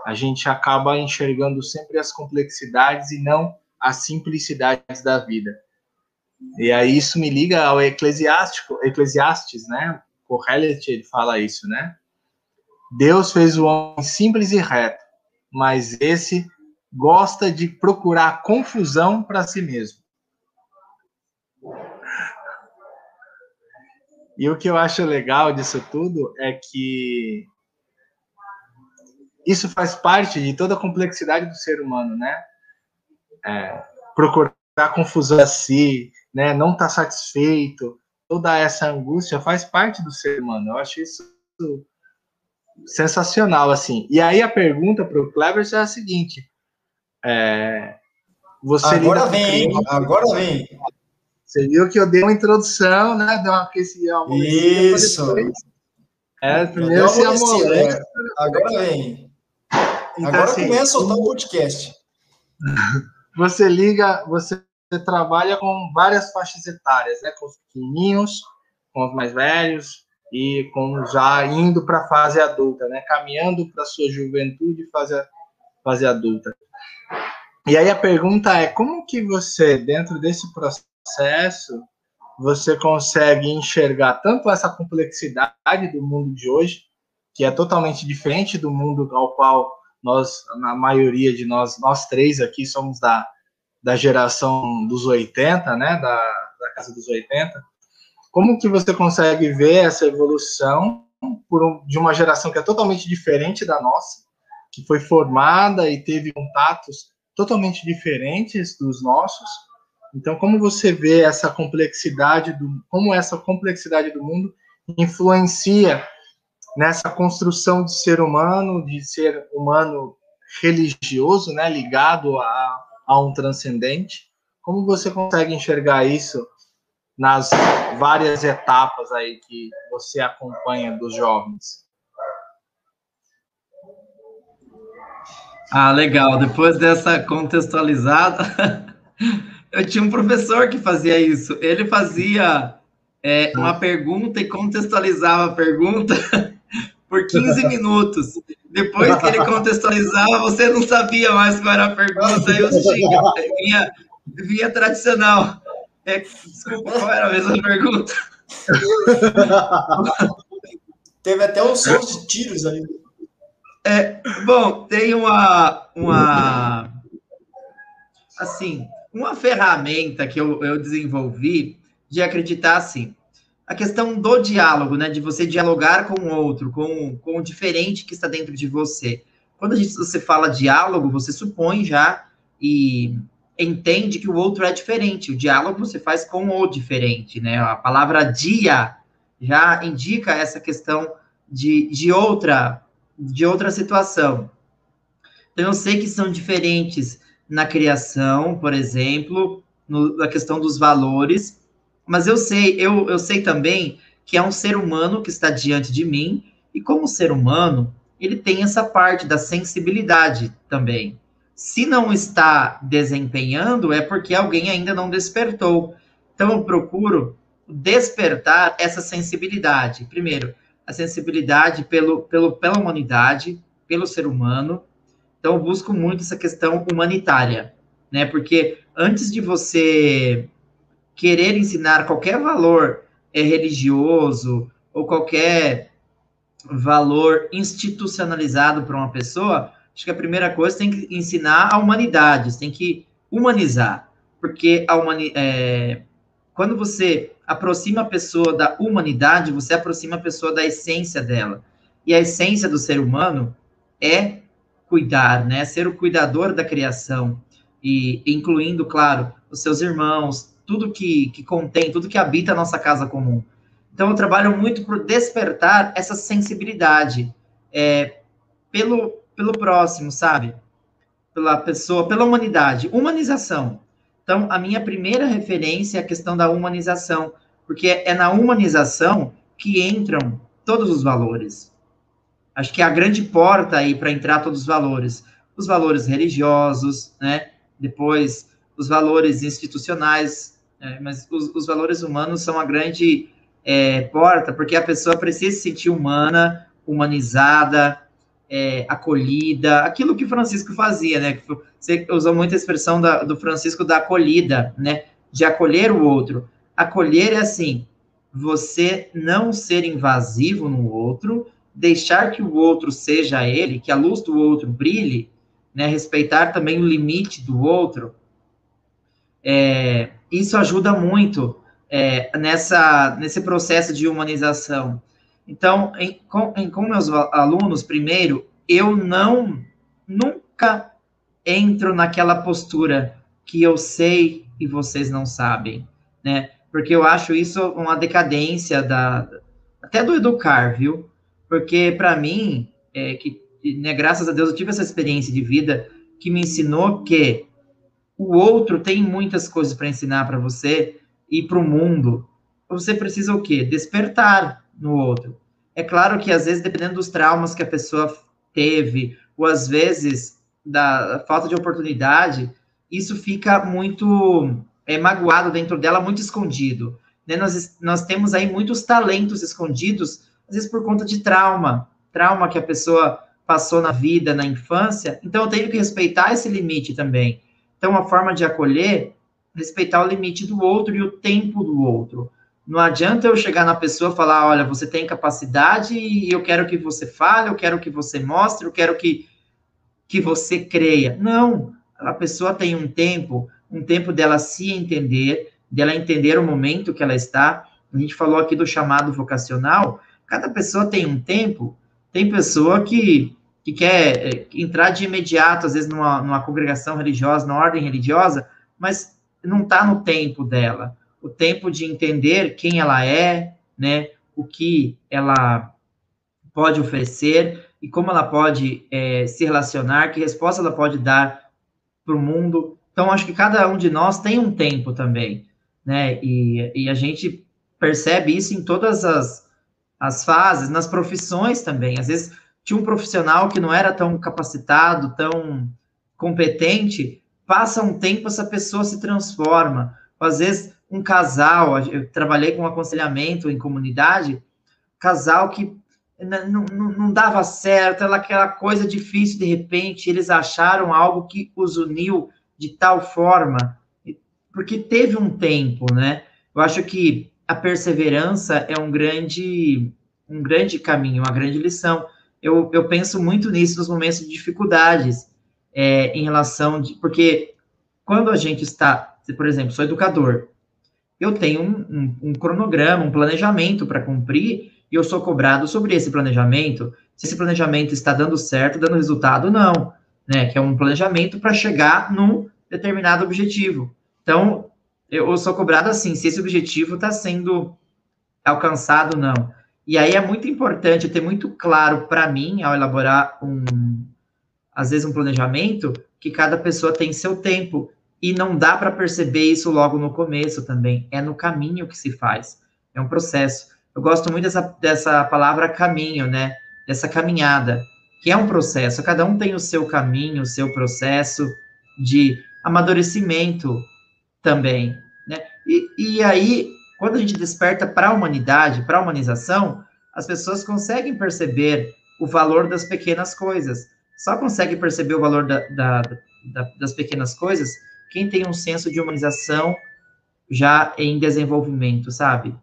A gente acaba enxergando sempre as complexidades e não as simplicidades da vida. E aí isso me liga ao eclesiástico, Eclesiastes, né? Kohelet, ele fala isso, né? Deus fez o homem simples e reto, mas esse gosta de procurar confusão para si mesmo. E o que eu acho legal disso tudo é que isso faz parte de toda a complexidade do ser humano, né? É, procurar confusão a si, né? Não estar tá satisfeito, toda essa angústia faz parte do ser humano. Eu acho isso sensacional, assim. E aí a pergunta para o Clever é a seguinte: é, você agora vem, agora vem. Você viu que eu dei uma introdução, né? Deu uma aquecida. Isso. É, primeiro se amolece. Agora vem. Então, agora assim, começa a soltar o podcast. Você liga, você trabalha com várias faixas etárias, né? Com os pequenininhos, com os mais velhos e com já indo para a fase adulta, né? Caminhando para sua juventude e fase, fase adulta. E aí a pergunta é como que você, dentro desse processo, você consegue enxergar tanto essa complexidade do mundo de hoje, que é totalmente diferente do mundo ao qual nós, na maioria de nós, nós três aqui somos da da geração dos 80, né, da, da casa dos 80, como que você consegue ver essa evolução um, de uma geração que é totalmente diferente da nossa, que foi formada e teve contatos totalmente diferentes dos nossos. Então, como você vê essa complexidade do, como essa complexidade do mundo influencia nessa construção de ser humano, de ser humano religioso, né, ligado a a um transcendente. Como você consegue enxergar isso nas várias etapas aí que você acompanha dos jovens? Ah, legal. Depois dessa contextualizada, eu tinha um professor que fazia isso. Ele fazia é, uma pergunta e contextualizava a pergunta por 15 minutos. Depois que ele contextualizava, você não sabia mais qual era a pergunta, e os vinha, vinha tradicional. É, desculpa, qual era a mesma pergunta? Teve até um som de tiros ali. É, bom, tem uma, uma assim, uma ferramenta que eu, eu desenvolvi de acreditar assim. A questão do diálogo, né? De você dialogar com o outro, com, com o diferente que está dentro de você. Quando a gente, você fala diálogo, você supõe já e entende que o outro é diferente. O diálogo você faz com o diferente, né? A palavra dia já indica essa questão de, de outra de outra situação. Então eu sei que são diferentes na criação, por exemplo, no, na questão dos valores, mas eu sei, eu, eu sei também que é um ser humano que está diante de mim, e como ser humano, ele tem essa parte da sensibilidade também. Se não está desempenhando, é porque alguém ainda não despertou. Então, eu procuro despertar essa sensibilidade. Primeiro, a sensibilidade pelo, pelo, pela humanidade, pelo ser humano. Então, eu busco muito essa questão humanitária, né? Porque antes de você querer ensinar qualquer valor é, religioso ou qualquer valor institucionalizado para uma pessoa, acho que a primeira coisa tem que ensinar a humanidade, tem que humanizar, porque a humani é, quando você aproxima a pessoa da humanidade, você aproxima a pessoa da essência dela. E a essência do ser humano é cuidar, né? Ser o cuidador da criação e incluindo, claro, os seus irmãos, tudo que, que contém, tudo que habita a nossa casa comum. Então, eu trabalho muito por despertar essa sensibilidade é, pelo, pelo próximo, sabe? Pela pessoa, pela humanidade. Humanização. Então, a minha primeira referência é a questão da humanização, porque é na humanização que entram todos os valores. Acho que é a grande porta aí para entrar todos os valores. Os valores religiosos, né? Depois, os valores institucionais, né? mas os, os, valores humanos são a grande é, porta, porque a pessoa precisa se sentir humana, humanizada, é, acolhida, aquilo que Francisco fazia, né? Você usou muito a expressão da, do Francisco da acolhida, né? De acolher o outro. Acolher é assim, você não ser invasivo no outro, deixar que o outro seja ele, que a luz do outro brilhe, né? Respeitar também o limite do outro. É, isso ajuda muito é, nessa, nesse processo de humanização. Então, em, com, em, com meus alunos, primeiro, eu não, nunca entro naquela postura que eu sei e vocês não sabem, né? Porque eu acho isso uma decadência da, até do educar, viu? Porque para mim, é, que, né, graças a Deus, eu tive essa experiência de vida que me ensinou que o outro tem muitas coisas para ensinar para você e para o mundo. Você precisa o quê? Despertar no outro. É claro que às vezes, dependendo dos traumas que a pessoa teve, ou às vezes da falta de oportunidade, isso fica muito é, magoado dentro dela, muito escondido. Né? Nós, nós temos aí muitos talentos escondidos, às vezes por conta de trauma, trauma que a pessoa passou na vida, na infância. Então, eu tenho que respeitar esse limite também. Então, uma forma de acolher, respeitar o limite do outro e o tempo do outro. Não adianta eu chegar na pessoa e falar, olha, você tem capacidade e eu quero que você fale, eu quero que você mostre, eu quero que, que você creia. Não, a pessoa tem um tempo, um tempo dela se entender, dela entender o momento que ela está. A gente falou aqui do chamado vocacional, cada pessoa tem um tempo, tem pessoa que, que quer eh, entrar de imediato, às vezes, numa, numa congregação religiosa, numa ordem religiosa, mas não está no tempo dela o tempo de entender quem ela é, né, o que ela pode oferecer e como ela pode é, se relacionar, que resposta ela pode dar para o mundo. Então, acho que cada um de nós tem um tempo também, né, e, e a gente percebe isso em todas as, as fases, nas profissões também. Às vezes, tinha um profissional que não era tão capacitado, tão competente, passa um tempo, essa pessoa se transforma. Às vezes, um casal, eu trabalhei com aconselhamento em comunidade, casal que não, não, não dava certo, aquela coisa difícil, de repente, eles acharam algo que os uniu de tal forma, porque teve um tempo, né? Eu acho que a perseverança é um grande, um grande caminho, uma grande lição. Eu, eu penso muito nisso nos momentos de dificuldades, é, em relação de. Porque quando a gente está, por exemplo, sou educador, eu tenho um, um, um cronograma, um planejamento para cumprir, e eu sou cobrado sobre esse planejamento, se esse planejamento está dando certo, dando resultado, não, né? Que é um planejamento para chegar num determinado objetivo. Então, eu sou cobrado assim, se esse objetivo está sendo alcançado ou não. E aí é muito importante ter muito claro para mim, ao elaborar um, às vezes, um planejamento, que cada pessoa tem seu tempo. E não dá para perceber isso logo no começo também. É no caminho que se faz. É um processo. Eu gosto muito dessa, dessa palavra caminho, né? Dessa caminhada, que é um processo. Cada um tem o seu caminho, o seu processo de amadurecimento também, né? E, e aí, quando a gente desperta para a humanidade, para a humanização, as pessoas conseguem perceber o valor das pequenas coisas. Só consegue perceber o valor da, da, da, das pequenas coisas quem tem um senso de humanização já em desenvolvimento, sabe?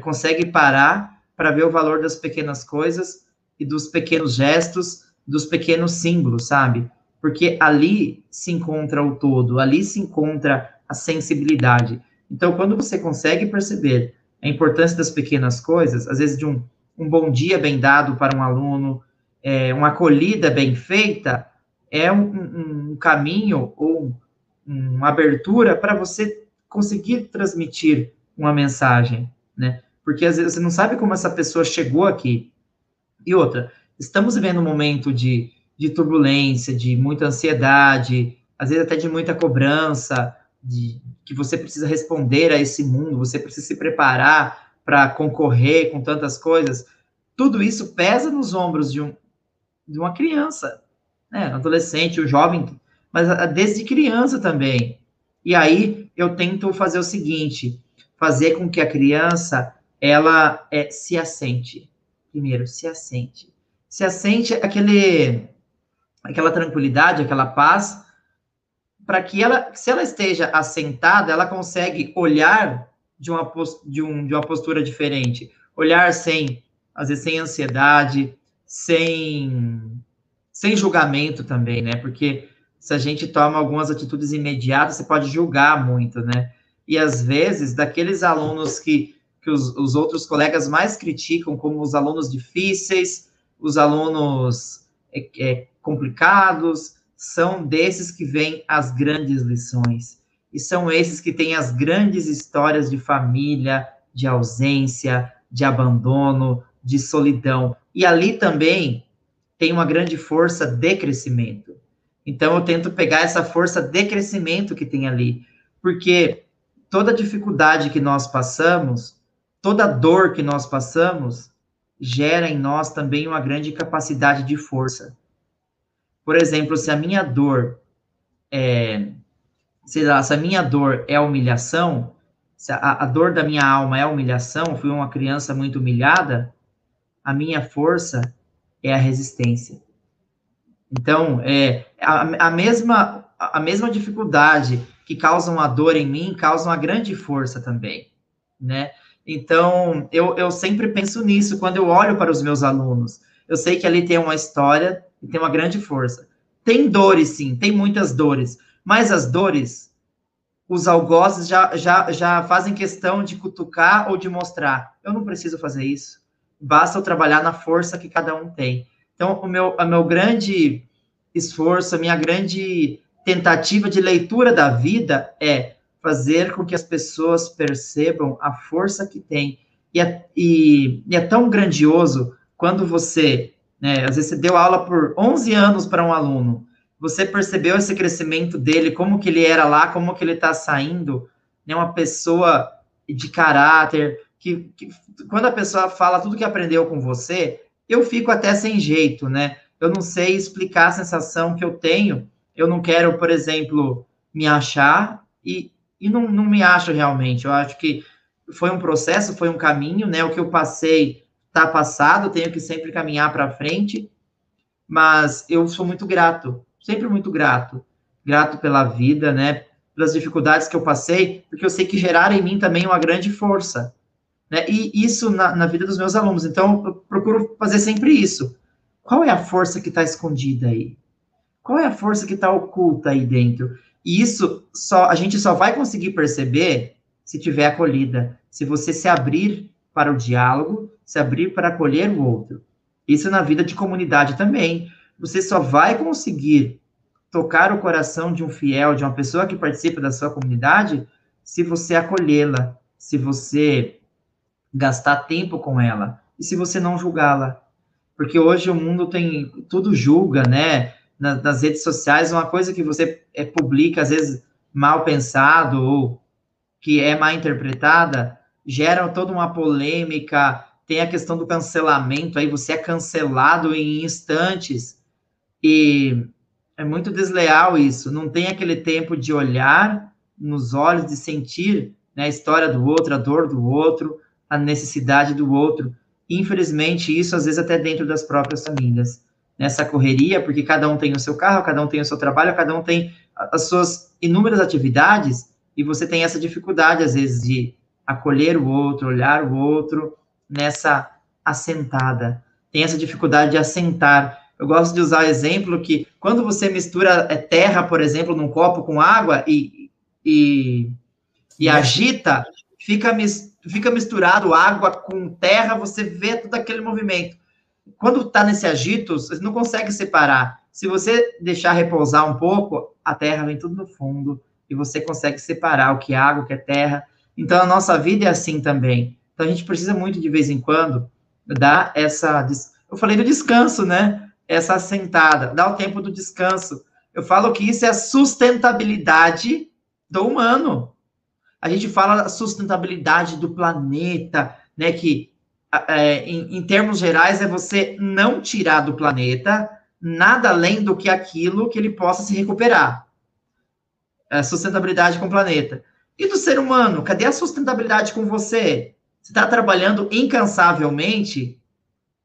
Consegue parar para ver o valor das pequenas coisas e dos pequenos gestos, dos pequenos símbolos, sabe? Porque ali se encontra o todo, ali se encontra a sensibilidade. Então, quando você consegue perceber a importância das pequenas coisas, às vezes de um, um bom dia bem dado para um aluno, é, uma acolhida bem feita, é um, um, caminho ou uma abertura para você conseguir transmitir uma mensagem, né? Porque às vezes você não sabe como essa pessoa chegou aqui. E outra, estamos vivendo um momento de, de turbulência, de muita ansiedade, às vezes até de muita cobrança, de que você precisa responder a esse mundo, você precisa se preparar para concorrer com tantas coisas. Tudo isso pesa nos ombros de, um, de uma criança, né? Um adolescente, um jovem, mas desde criança também. E aí eu tento fazer o seguinte, fazer com que a criança ela é, se assente. Primeiro, se assente. Se assente aquele, aquela tranquilidade, aquela paz, para que ela, se ela esteja assentada, ela consegue olhar de uma, de, um, de uma postura diferente. Olhar sem, às vezes, sem ansiedade, sem, sem julgamento também, né? Porque se a gente toma algumas atitudes imediatas, você pode julgar muito, né? E às vezes, daqueles alunos que, que os, os outros colegas mais criticam, como os alunos difíceis, os alunos é, é, complicados, são desses que vêm as grandes lições. E são esses que têm as grandes histórias de família, de ausência, de abandono, de solidão. E ali também tem uma grande força de crescimento. Então eu tento pegar essa força de crescimento que tem ali, porque toda dificuldade que nós passamos, toda dor que nós passamos, gera em nós também uma grande capacidade de força. Por exemplo, se a minha dor é, sei lá, se a minha dor é humilhação, se a, a dor da minha alma é humilhação, fui uma criança muito humilhada, a minha força é a resistência. Então, é a, a mesma a mesma dificuldade que causa uma dor em mim causa uma grande força também, né? Então, eu, eu sempre penso nisso quando eu olho para os meus alunos. Eu sei que ali tem uma história e tem uma grande força. Tem dores, sim, tem muitas dores, mas as dores, os algozes já, já, já fazem questão de cutucar ou de mostrar. Eu não preciso fazer isso. Basta eu trabalhar na força que cada um tem. Então, o meu, o meu grande esforço, a minha grande tentativa de leitura da vida é fazer com que as pessoas percebam a força que tem. E é, e, e é tão grandioso quando você né? Às vezes você deu aula por 11 anos para um aluno, você percebeu esse crescimento dele, como que ele era lá, como que ele está saindo, né? Uma pessoa de caráter, que, que, quando a pessoa fala tudo que aprendeu com você, eu fico até sem jeito, né? Eu não sei explicar a sensação que eu tenho. Eu não quero, por exemplo, me achar e, e não, não me acho realmente. Eu acho que foi um processo, foi um caminho, né? O que eu passei está passado, tenho que sempre caminhar para frente, mas eu sou muito grato, sempre muito grato. Grato pela vida, né? Pelas dificuldades que eu passei, porque eu sei que geraram em mim também uma grande força. Né? E isso na, na vida dos meus alunos. Então, eu procuro fazer sempre isso. Qual é a força que está escondida aí? Qual é a força que está oculta aí dentro? E isso só a gente só vai conseguir perceber se tiver acolhida, se você se abrir para o diálogo, se abrir para acolher o outro. Isso na vida de comunidade também. Você só vai conseguir tocar o coração de um fiel, de uma pessoa que participa da sua comunidade, se você acolhê-la, se você gastar tempo com ela e se você não julgá-la. Porque hoje o mundo tem tudo julga, né? Nas, nas redes sociais, uma coisa que você é, publica, às vezes mal pensado ou que é mal interpretada, gera toda uma polêmica, tem a questão do cancelamento, aí você é cancelado em instantes, e é muito desleal isso, não tem aquele tempo de olhar nos olhos, de sentir né, a história do outro, a dor do outro, a necessidade do outro. Infelizmente, isso às vezes até dentro das próprias famílias. Nessa correria, porque cada um tem o seu carro, cada um tem o seu trabalho, cada um tem as suas inúmeras atividades, e você tem essa dificuldade, às vezes, de acolher o outro, olhar o outro nessa assentada. Tem essa dificuldade de assentar. Eu gosto de usar o exemplo que quando você mistura é, terra, por exemplo, num copo com água e, e, e agita, fica, fica misturado água com terra, você vê todo aquele movimento. Quando está nesse agito, você não consegue separar. Se você deixar repousar um pouco, a terra vem tudo no fundo, e você consegue separar o que é água, o que é terra. Então, a nossa vida é assim também. Então, a gente precisa muito, de vez em quando, dar essa. Eu falei do descanso, né? Essa assentada, dar o tempo do descanso. Eu falo que isso é a sustentabilidade do humano. A gente fala da sustentabilidade do planeta, né? Que, é, em, em termos gerais, é você não tirar do planeta nada além do que aquilo que ele possa se recuperar a sustentabilidade com o planeta. E do ser humano? Cadê a sustentabilidade com você? Você está trabalhando incansavelmente?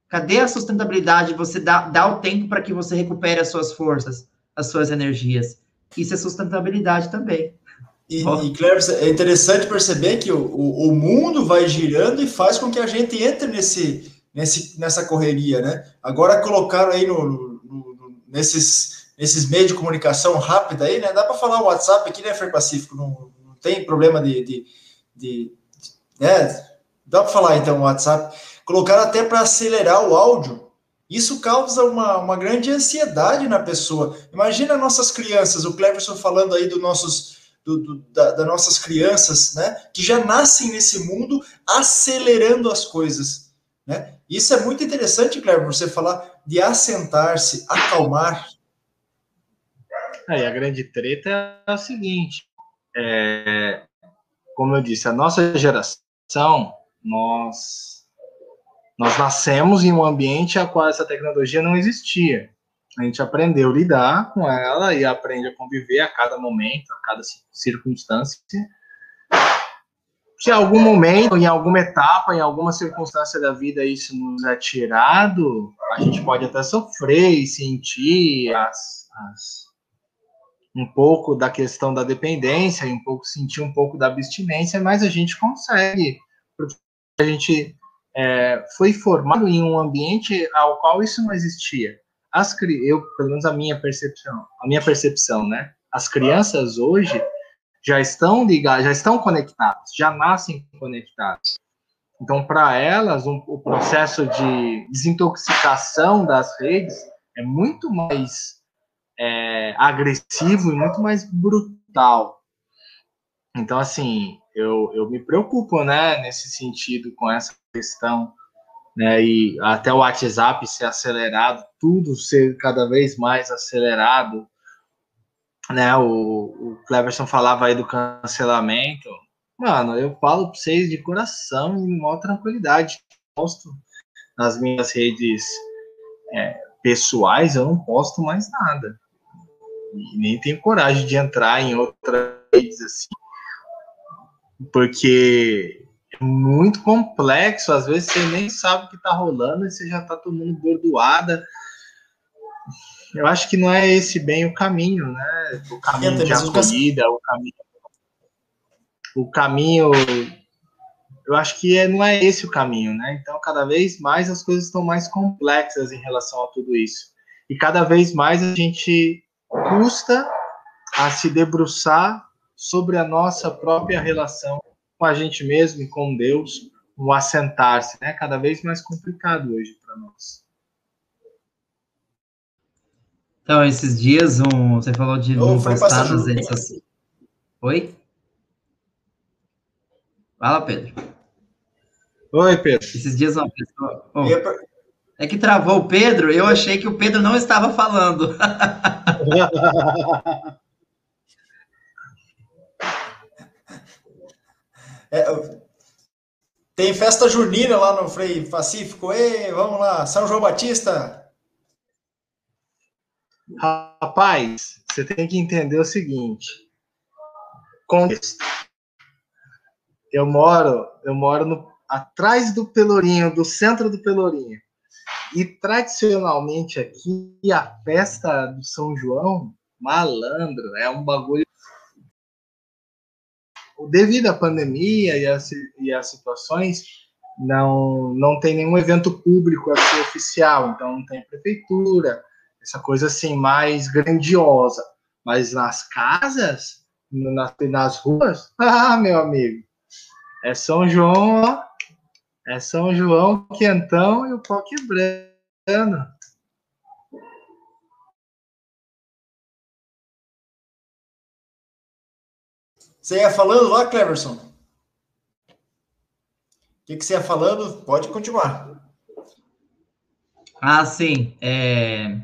Cadê a sustentabilidade? Você dá, dá o tempo para que você recupere as suas forças, as suas energias. Isso é sustentabilidade também. E, e Cleber, é interessante perceber que o, o, o, mundo vai girando e faz com que a gente entre nesse, nesse, nessa correria, né? Agora colocaram aí no, no, no nesses nesses meios de comunicação rápida aí, né? Dá para falar o WhatsApp aqui, né, Fer Pacífico? Não tem problema de, de, de, de né? Dá para falar então o WhatsApp. Colocaram até para acelerar o áudio. Isso causa uma, uma grande ansiedade na pessoa. Imagina nossas crianças, o Cleverson falando aí dos nossos do, do, da, das nossas crianças, né, que já nascem nesse mundo acelerando as coisas, né? Isso é muito interessante, Cleber, você falar de assentar-se, acalmar, Aí a grande treta é o seguinte: é, como eu disse, a nossa geração, nós, nós nascemos em um ambiente a qual essa tecnologia não existia. A gente aprendeu a lidar com ela e aprende a conviver a cada momento, a cada circunstância. Se em algum momento, em alguma etapa, em alguma circunstância da vida isso nos é tirado, a gente pode até sofrer e sentir as, as um pouco da questão da dependência e um pouco sentir um pouco da abstinência, mas a gente consegue, porque a gente é, foi formado em um ambiente ao qual isso não existia. As eu, pelo menos a minha percepção, a minha percepção, né? As crianças hoje já estão ligadas, já estão conectadas, já nascem conectadas. Então, para elas, um, o processo de desintoxicação das redes é muito mais é, agressivo e muito mais brutal. Então, assim, eu, eu me preocupo, né, nesse sentido, com essa questão, né, e até o WhatsApp ser acelerado, tudo ser cada vez mais acelerado, né, o, o Cleverson falava aí do cancelamento, mano, eu falo para vocês de coração e maior tranquilidade, gosto nas minhas redes é, pessoais, eu não posto mais nada. Nem tenho coragem de entrar em outras redes assim. Porque é muito complexo, às vezes você nem sabe o que está rolando e você já está tomando bordoada. Eu acho que não é esse bem o caminho, né? O caminho de acolhida, o caminho. O caminho. Eu acho que é, não é esse o caminho, né? Então, cada vez mais as coisas estão mais complexas em relação a tudo isso. E cada vez mais a gente custa a se debruçar sobre a nossa própria relação com a gente mesmo e com Deus, o assentar-se, né? Cada vez mais complicado hoje para nós. Então, esses dias, um, você falou de nas redes sociais. Oi? Fala, Pedro. Oi, Pedro. Esses dias uma pessoa. Oh, é que travou o Pedro, eu achei que o Pedro não estava falando. É, tem festa junina lá no Frei Pacífico. Ei, vamos lá, São João Batista. Rapaz, você tem que entender o seguinte. Contexto. Eu moro, eu moro no, atrás do Pelourinho, do centro do Pelourinho. E tradicionalmente aqui a festa do São João, malandro, é um bagulho devido à pandemia e às, e às situações, não, não tem nenhum evento público aqui oficial, então não tem prefeitura, essa coisa assim mais grandiosa. Mas nas casas, nas, nas ruas, ah, meu amigo, é São João, ó, é São João quentão e o pau quebrando. Você ia falando lá, Cleverson? O que, que você ia falando? Pode continuar. Ah, sim. É...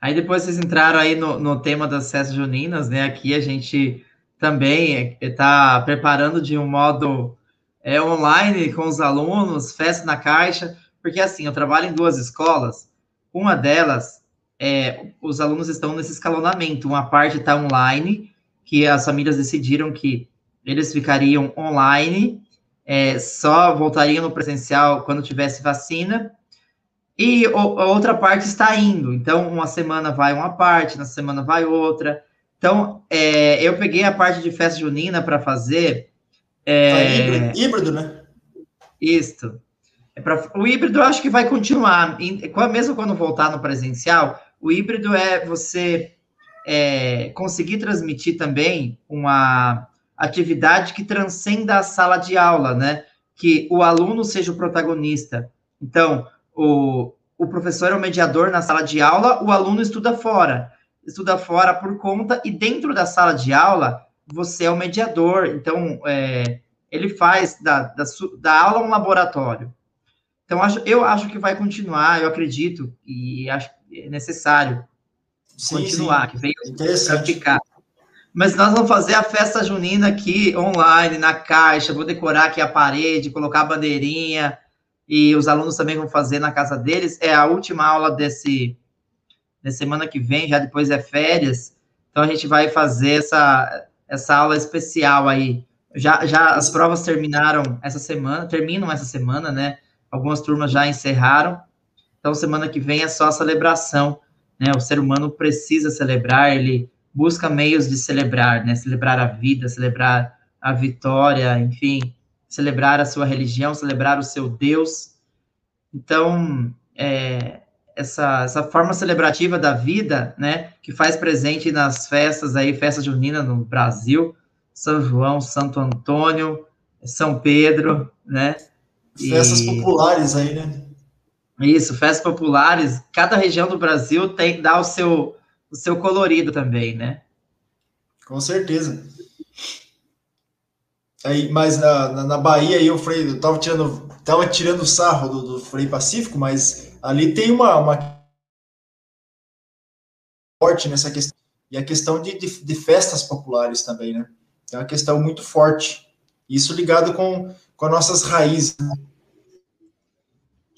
Aí depois vocês entraram aí no, no tema das festas juninas, né? Aqui a gente também está preparando de um modo é, online com os alunos, festa na caixa, porque assim, eu trabalho em duas escolas, uma delas, é, os alunos estão nesse escalonamento, uma parte está online que as famílias decidiram que eles ficariam online, é, só voltariam no presencial quando tivesse vacina, e a outra parte está indo. Então, uma semana vai uma parte, na semana vai outra. Então, é, eu peguei a parte de festa junina para fazer. É, híbrido, híbrido, né? Isto. É pra, o híbrido eu acho que vai continuar. Mesmo quando voltar no presencial, o híbrido é você é, conseguir transmitir também uma atividade que transcenda a sala de aula, né? Que o aluno seja o protagonista. Então, o, o professor é o mediador na sala de aula, o aluno estuda fora. Estuda fora por conta, e dentro da sala de aula, você é o mediador. Então, é, ele faz da, da, da aula um laboratório. Então, eu acho que vai continuar, eu acredito, e acho é necessário sim, continuar, sim. que veio. Mas nós vamos fazer a festa junina aqui online, na caixa, vou decorar aqui a parede, colocar a bandeirinha, e os alunos também vão fazer na casa deles. É a última aula desse, dessa semana que vem, já depois é férias, então a gente vai fazer essa, essa aula especial aí. Já, já as provas terminaram essa semana, terminam essa semana, né? Algumas turmas já encerraram, então semana que vem é só a celebração né? O ser humano precisa celebrar, ele busca meios de celebrar, né? Celebrar a vida, celebrar a vitória, enfim, celebrar a sua religião, celebrar o seu Deus. Então, é, essa, essa forma celebrativa da vida, né, que faz presente nas festas aí, festa junina no Brasil, São João, Santo Antônio, São Pedro, né? Festas e... populares aí, né? Isso, festas populares. Cada região do Brasil tem que dar o seu, o seu colorido também, né? Com certeza. Aí, mas na, na, na Bahia aí o Frei, eu tava tirando, tava tirando sarro do, do Frei Pacífico, mas ali tem uma, uma forte nessa questão. E a questão de, de, de festas populares também, né? É uma questão muito forte. Isso ligado com, com as nossas raízes. Né?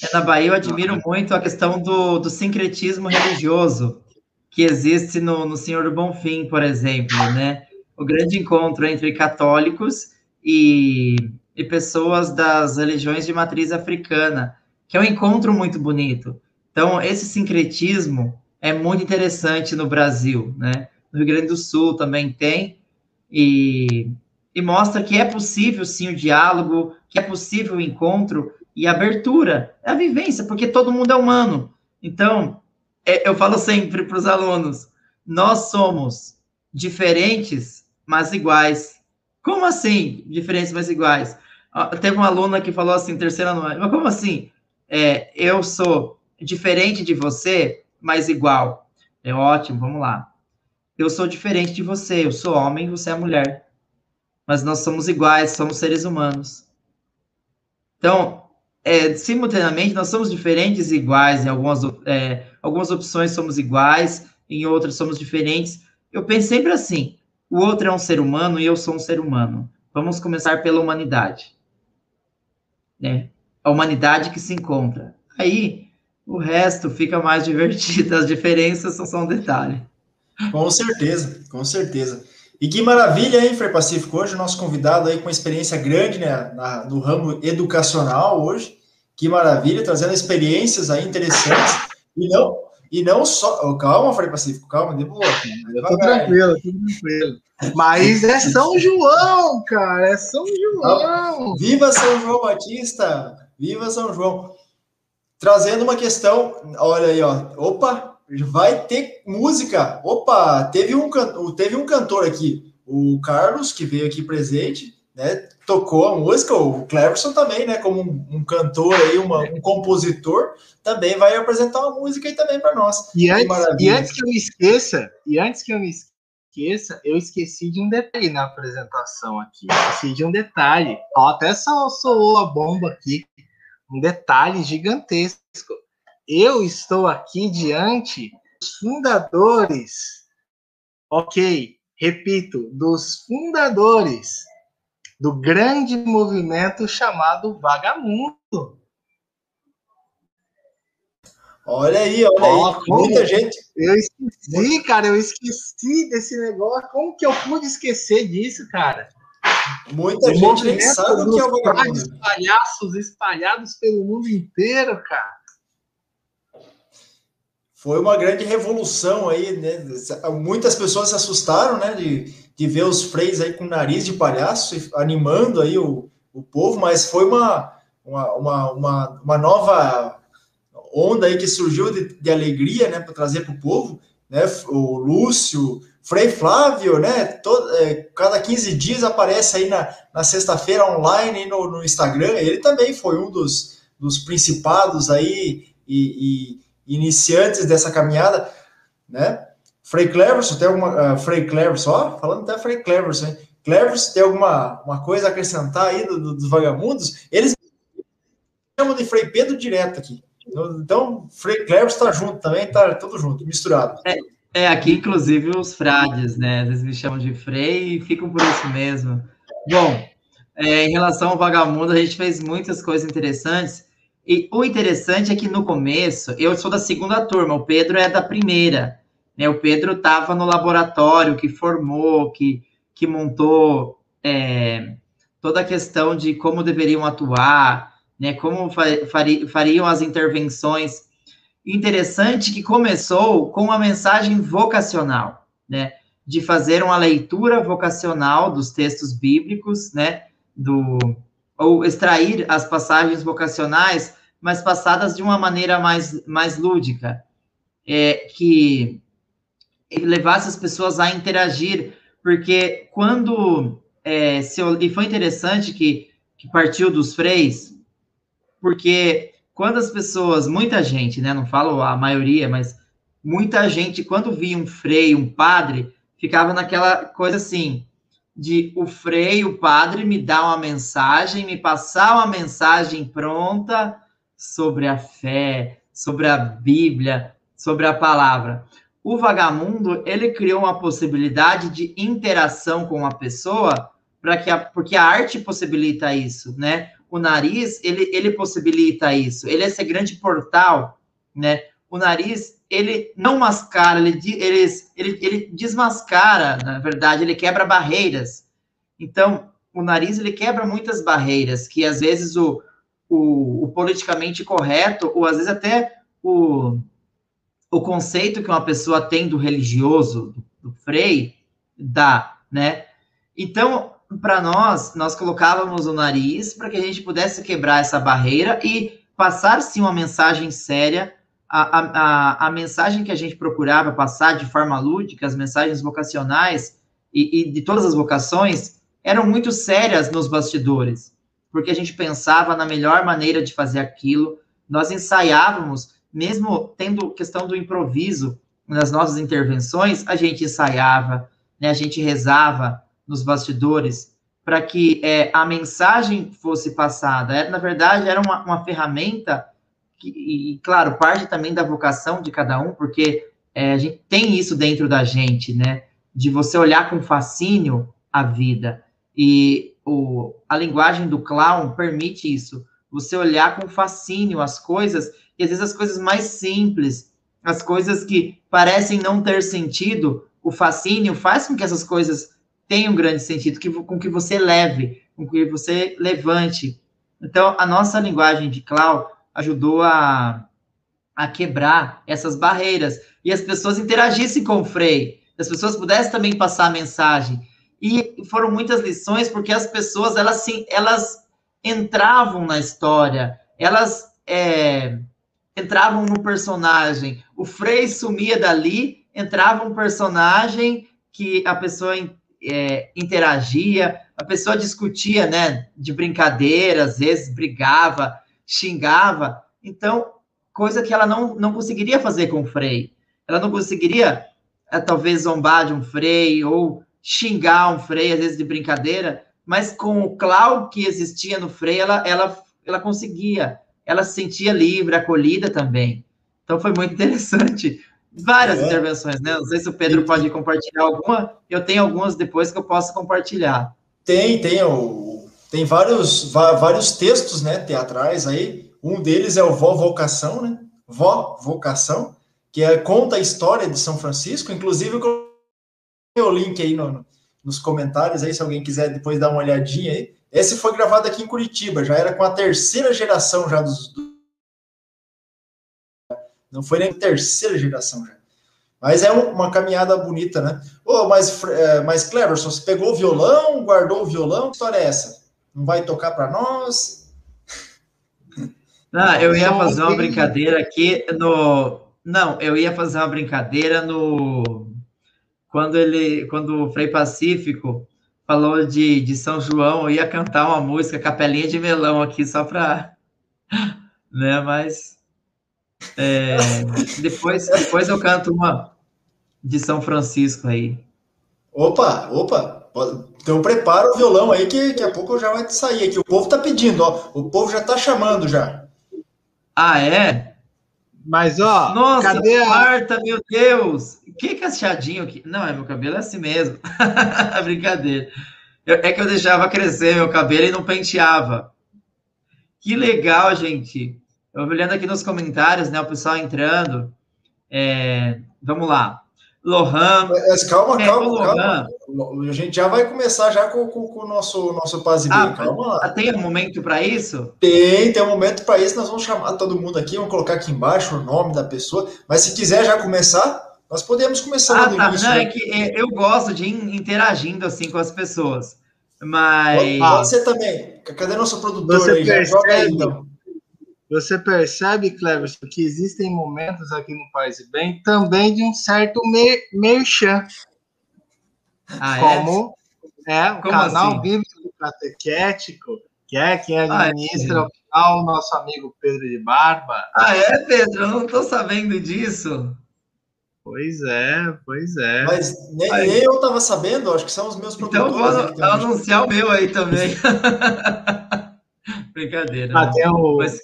É, na Bahia eu admiro muito a questão do, do sincretismo religioso que existe no, no Senhor do Bonfim, por exemplo, né? O grande encontro entre católicos e, e pessoas das religiões de matriz africana, que é um encontro muito bonito. Então, esse sincretismo é muito interessante no Brasil, né? No Rio Grande do Sul também tem, e, e mostra que é possível sim o diálogo, que é possível o encontro e abertura, é a vivência, porque todo mundo é humano. Então, é, eu falo sempre para os alunos: nós somos diferentes, mas iguais. Como assim, diferentes, mas iguais? Teve uma aluna que falou assim, terceira ano, mas como assim? É, eu sou diferente de você, mas igual. É ótimo, vamos lá. Eu sou diferente de você, eu sou homem, você é mulher. Mas nós somos iguais, somos seres humanos. Então, é, simultaneamente, nós somos diferentes e iguais, em algumas, é, algumas opções somos iguais, em outras somos diferentes. Eu penso sempre assim: o outro é um ser humano e eu sou um ser humano. Vamos começar pela humanidade. Né? A humanidade que se encontra. Aí, o resto fica mais divertido, as diferenças são só um detalhe. Com certeza, com certeza. E que maravilha, hein, Frei Pacífico? Hoje o nosso convidado aí com experiência grande né, na, no ramo educacional hoje. Que maravilha, trazendo experiências aí interessantes. E não, e não só. Oh, calma, Frei Pacífico, calma, de boa. Tô tranquilo, tô tranquilo. Mas é São João, cara, é São João. Viva São João Batista! Viva São João! Trazendo uma questão, olha aí, ó. Opa, vai ter música. Opa, teve um, teve um cantor aqui, o Carlos, que veio aqui presente, né? Tocou a música, o Cleverson também, né? Como um, um cantor aí, uma, um compositor, também vai apresentar uma música aí também para nós. E antes, e antes que eu me esqueça, e antes que eu me esqueça, eu esqueci de um detalhe na apresentação aqui. Esqueci de um detalhe. Ó, até só soou a bomba aqui. Um detalhe gigantesco eu estou aqui diante dos fundadores, ok, repito, dos fundadores do grande movimento chamado Vagamundo. Olha aí, olha oh, aí, muita gente. Eu esqueci, cara, eu esqueci desse negócio. Como que eu pude esquecer disso, cara? Muita o gente nem sabe o que é o vagamundo. palhaços espalhados pelo mundo inteiro, cara foi uma grande revolução aí, né? Muitas pessoas se assustaram, né, de, de ver os freis aí com nariz de palhaço, animando aí o, o povo, mas foi uma, uma, uma, uma, uma nova onda aí que surgiu de, de alegria, né, para trazer para o povo, né? O Lúcio, Frei Flávio, né? Todo, é, cada 15 dias aparece aí na, na sexta-feira online no, no Instagram. Ele também foi um dos, dos principados aí e, e iniciantes dessa caminhada, né? Frei Cleverson, tem alguma. Uh, Frei Cleverson, ó, falando até Frei Cleverson, hein? Cleverson, tem alguma uma coisa a acrescentar aí do, do, dos vagabundos? Eles chamam de Frei Pedro direto aqui. Então, Frei Cleverson está junto também, tá tudo junto, misturado. É, é, aqui, inclusive, os frades, né? Eles me chamam de Frei e ficam por isso mesmo. Bom, é, em relação ao vagabundo, a gente fez muitas coisas interessantes. E o interessante é que no começo, eu sou da segunda turma, o Pedro é da primeira. Né? O Pedro estava no laboratório que formou, que, que montou é, toda a questão de como deveriam atuar, né? como fariam as intervenções. Interessante que começou com uma mensagem vocacional, né? de fazer uma leitura vocacional dos textos bíblicos, né? do ou extrair as passagens vocacionais, mas passadas de uma maneira mais, mais lúdica, é, que levasse as pessoas a interagir, porque quando é, se, e foi interessante que, que partiu dos freis, porque quando as pessoas, muita gente, né, não falo a maioria, mas muita gente, quando via um frei, um padre, ficava naquela coisa assim, de o frei, o padre, me dar uma mensagem, me passar uma mensagem pronta sobre a fé, sobre a Bíblia, sobre a palavra. O vagamundo, ele criou uma possibilidade de interação com a pessoa, para que a, porque a arte possibilita isso, né? O nariz, ele, ele possibilita isso. Ele é esse grande portal, né? O nariz, ele não mascara, ele, ele, ele, ele desmascara, na verdade, ele quebra barreiras. Então, o nariz, ele quebra muitas barreiras, que às vezes o, o, o politicamente correto, ou às vezes até o, o conceito que uma pessoa tem do religioso, do, do Frei, dá, né? Então, para nós, nós colocávamos o nariz para que a gente pudesse quebrar essa barreira e passar, sim, uma mensagem séria. A, a, a, mensagem que a gente procurava passar de forma lúdica, as mensagens vocacionais e, e de todas as vocações, eram muito sérias nos bastidores, porque a gente pensava na melhor maneira de fazer aquilo, nós ensaiávamos, mesmo tendo questão do improviso nas nossas intervenções, a gente ensaiava, né, a gente rezava, nos bastidores para que é, a mensagem fosse passada. Era, na verdade, era uma, uma ferramenta que, e, claro, parte também da vocação de cada um, porque é, a gente tem isso dentro da gente, né? De você olhar com fascínio a vida. E o, a linguagem do clown permite isso. Você olhar com fascínio as coisas, e às vezes as coisas mais simples, as coisas que parecem não ter sentido, o fascínio faz com que essas coisas tem um grande sentido, que, com que você leve, com que você levante. Então, a nossa linguagem de cloud ajudou a, a quebrar essas barreiras e as pessoas interagissem com o Frei, as pessoas pudessem também passar a mensagem. E foram muitas lições, porque as pessoas, elas, sim, elas entravam na história, elas é, entravam no personagem. O Frei sumia dali, entrava um personagem que a pessoa é, interagia, a pessoa discutia, né, de brincadeira, às vezes brigava, xingava, então, coisa que ela não, não conseguiria fazer com o Frei. Ela não conseguiria, é, talvez, zombar de um Frei ou xingar um Frei, às vezes de brincadeira, mas com o clau que existia no Frei, ela, ela, ela conseguia, ela se sentia livre, acolhida também. Então, foi muito interessante várias é. intervenções, né? Não sei se o Pedro pode compartilhar alguma. Eu tenho algumas depois que eu posso compartilhar. Tem, tem, o, tem vários, vários textos, né, teatrais aí. Um deles é o Vó Vocação, né? Vó Vocação, que é, conta a história de São Francisco. Inclusive, eu o link aí no, nos comentários aí, se alguém quiser depois dar uma olhadinha aí. Esse foi gravado aqui em Curitiba, já era com a terceira geração já dos, não foi nem terceira geração já. Mas é uma caminhada bonita, né? Oh, mas, é, mas Cleverson, você pegou o violão, guardou o violão? Que história é essa? Não vai tocar para nós? Ah, eu ia fazer uma brincadeira aqui no. Não, eu ia fazer uma brincadeira no. Quando ele. Quando o Frei Pacífico falou de, de São João, eu ia cantar uma música, Capelinha de Melão aqui, só para. Né, mas é, depois, depois eu canto uma de São Francisco aí. Opa, opa. Então prepara o violão aí que daqui a pouco já vai sair aqui. O povo tá pedindo, ó. O povo já tá chamando já. Ah, é? Mas, ó, Nossa, cadê a... Marta, meu Deus! Que cacheadinho aqui. Não, é meu cabelo é assim mesmo. Brincadeira. Eu, é que eu deixava crescer meu cabelo e não penteava. Que legal, gente. Eu olhando aqui nos comentários, né? O pessoal entrando. É, vamos lá. Lohan. Mas calma, é, calma, calma. A gente já vai começar já com, com, com o nosso, nosso paz ah, calma lá. Tem um momento para isso? Tem, tem um momento para isso. Nós vamos chamar todo mundo aqui, vamos colocar aqui embaixo o nome da pessoa. Mas se quiser já começar, nós podemos começar ah, tá. início. Não, né? é que é, eu gosto de ir interagindo assim com as pessoas. Mas. Pode ser também. Cadê nosso produtor Você aí? Já joga aí, então. Você percebe, Cleverson, que existem momentos aqui no Paz e Bem também de um certo mer merchan. Ah, é? como é, é o como canal assim? Bíblico Catequético, que é quem administra ah, é. o canal, nosso amigo Pedro de Barba. Ah, é, Pedro? Eu não estou sabendo disso. Pois é, pois é. Mas nem, nem eu estava sabendo, acho que são os meus produtores. Então vou anunciar o meu aí também. Brincadeira. Ah, o... mas,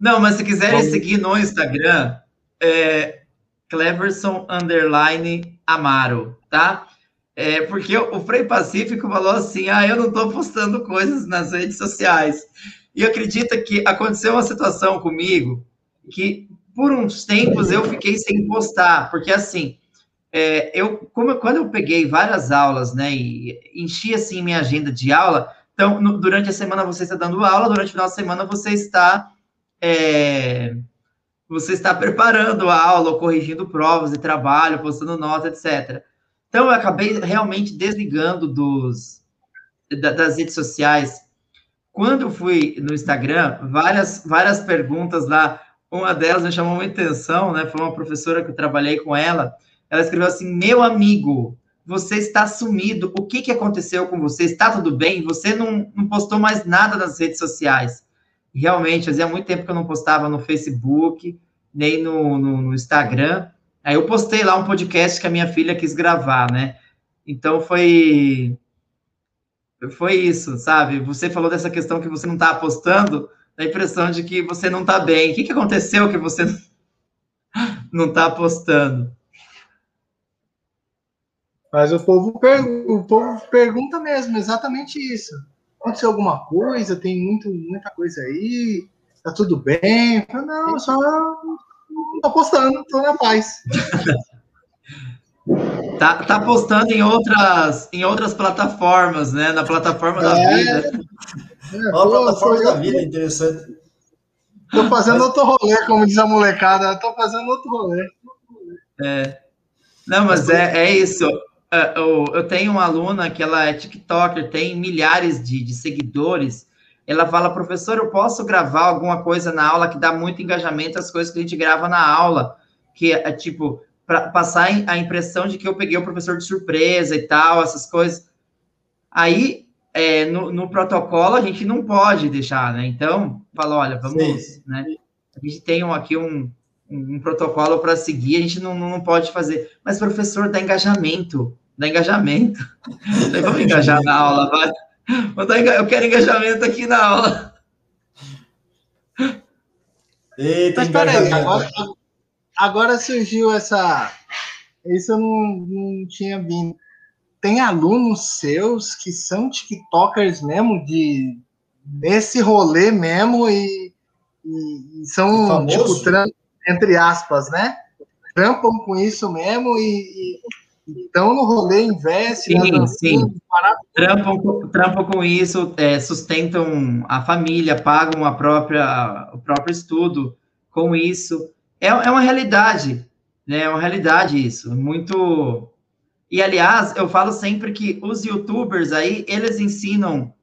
não, mas se quiserem Vamos... seguir no Instagram, é Cleverson Underline Amaro, tá? É porque o Frei Pacífico falou assim: ah, eu não estou postando coisas nas redes sociais. E acredita que aconteceu uma situação comigo que por uns tempos eu fiquei sem postar, porque assim, é, eu como quando eu peguei várias aulas, né, e enchi assim minha agenda de aula, então no, durante a semana você está dando aula, durante o final de semana você está é, você está preparando a aula, corrigindo provas de trabalho, postando nota, etc. Então eu acabei realmente desligando dos das redes sociais. Quando eu fui no Instagram, várias várias perguntas lá uma delas me chamou muita atenção, né? Foi uma professora que eu trabalhei com ela. Ela escreveu assim: Meu amigo, você está sumido. O que, que aconteceu com você? Está tudo bem? Você não, não postou mais nada nas redes sociais. Realmente, fazia muito tempo que eu não postava no Facebook, nem no, no, no Instagram. Aí eu postei lá um podcast que a minha filha quis gravar, né? Então foi. Foi isso, sabe? Você falou dessa questão que você não está apostando a impressão de que você não está bem. O que, que aconteceu que você não está apostando? Mas o povo, o povo pergunta mesmo, exatamente isso. Aconteceu alguma coisa? Tem muito, muita coisa aí? Tá tudo bem? Falo, não, só não tô postando, tô na paz. tá, tá postando em outras, em outras plataformas, né? Na plataforma é. da vida. É, Uma plataforma da vida interessante. Tô fazendo Mas... outro rolê, como diz a molecada. Tô fazendo outro rolê. É. Não, mas é, é isso. É, eu tenho uma aluna que ela é TikToker, tem milhares de, de seguidores. Ela fala, professor, eu posso gravar alguma coisa na aula que dá muito engajamento às coisas que a gente grava na aula, que é tipo, para passar a impressão de que eu peguei o professor de surpresa e tal, essas coisas. Aí é, no, no, protocolo a gente não pode deixar, né? Então, fala, olha, vamos, Sim. né? A gente tem um, aqui um, um protocolo para seguir, a gente não, não pode fazer. Mas, professor, dá engajamento, dá engajamento. vamos engajar na aula, vai. Eu quero engajamento aqui na aula. Eita, Mas peraí, agora, agora surgiu essa. Isso eu não, não tinha vindo tem alunos seus que são TikTokers mesmo, de nesse rolê mesmo, e, e, e são, tipo, entre aspas, né? Trampam com isso mesmo e, estão no rolê, investem. Sim, sim. Trampam, trampam com isso, é, sustentam a família, pagam a própria, o próprio estudo com isso. É, é uma realidade, né? É uma realidade isso. Muito e, aliás, eu falo sempre que os youtubers aí, eles ensinam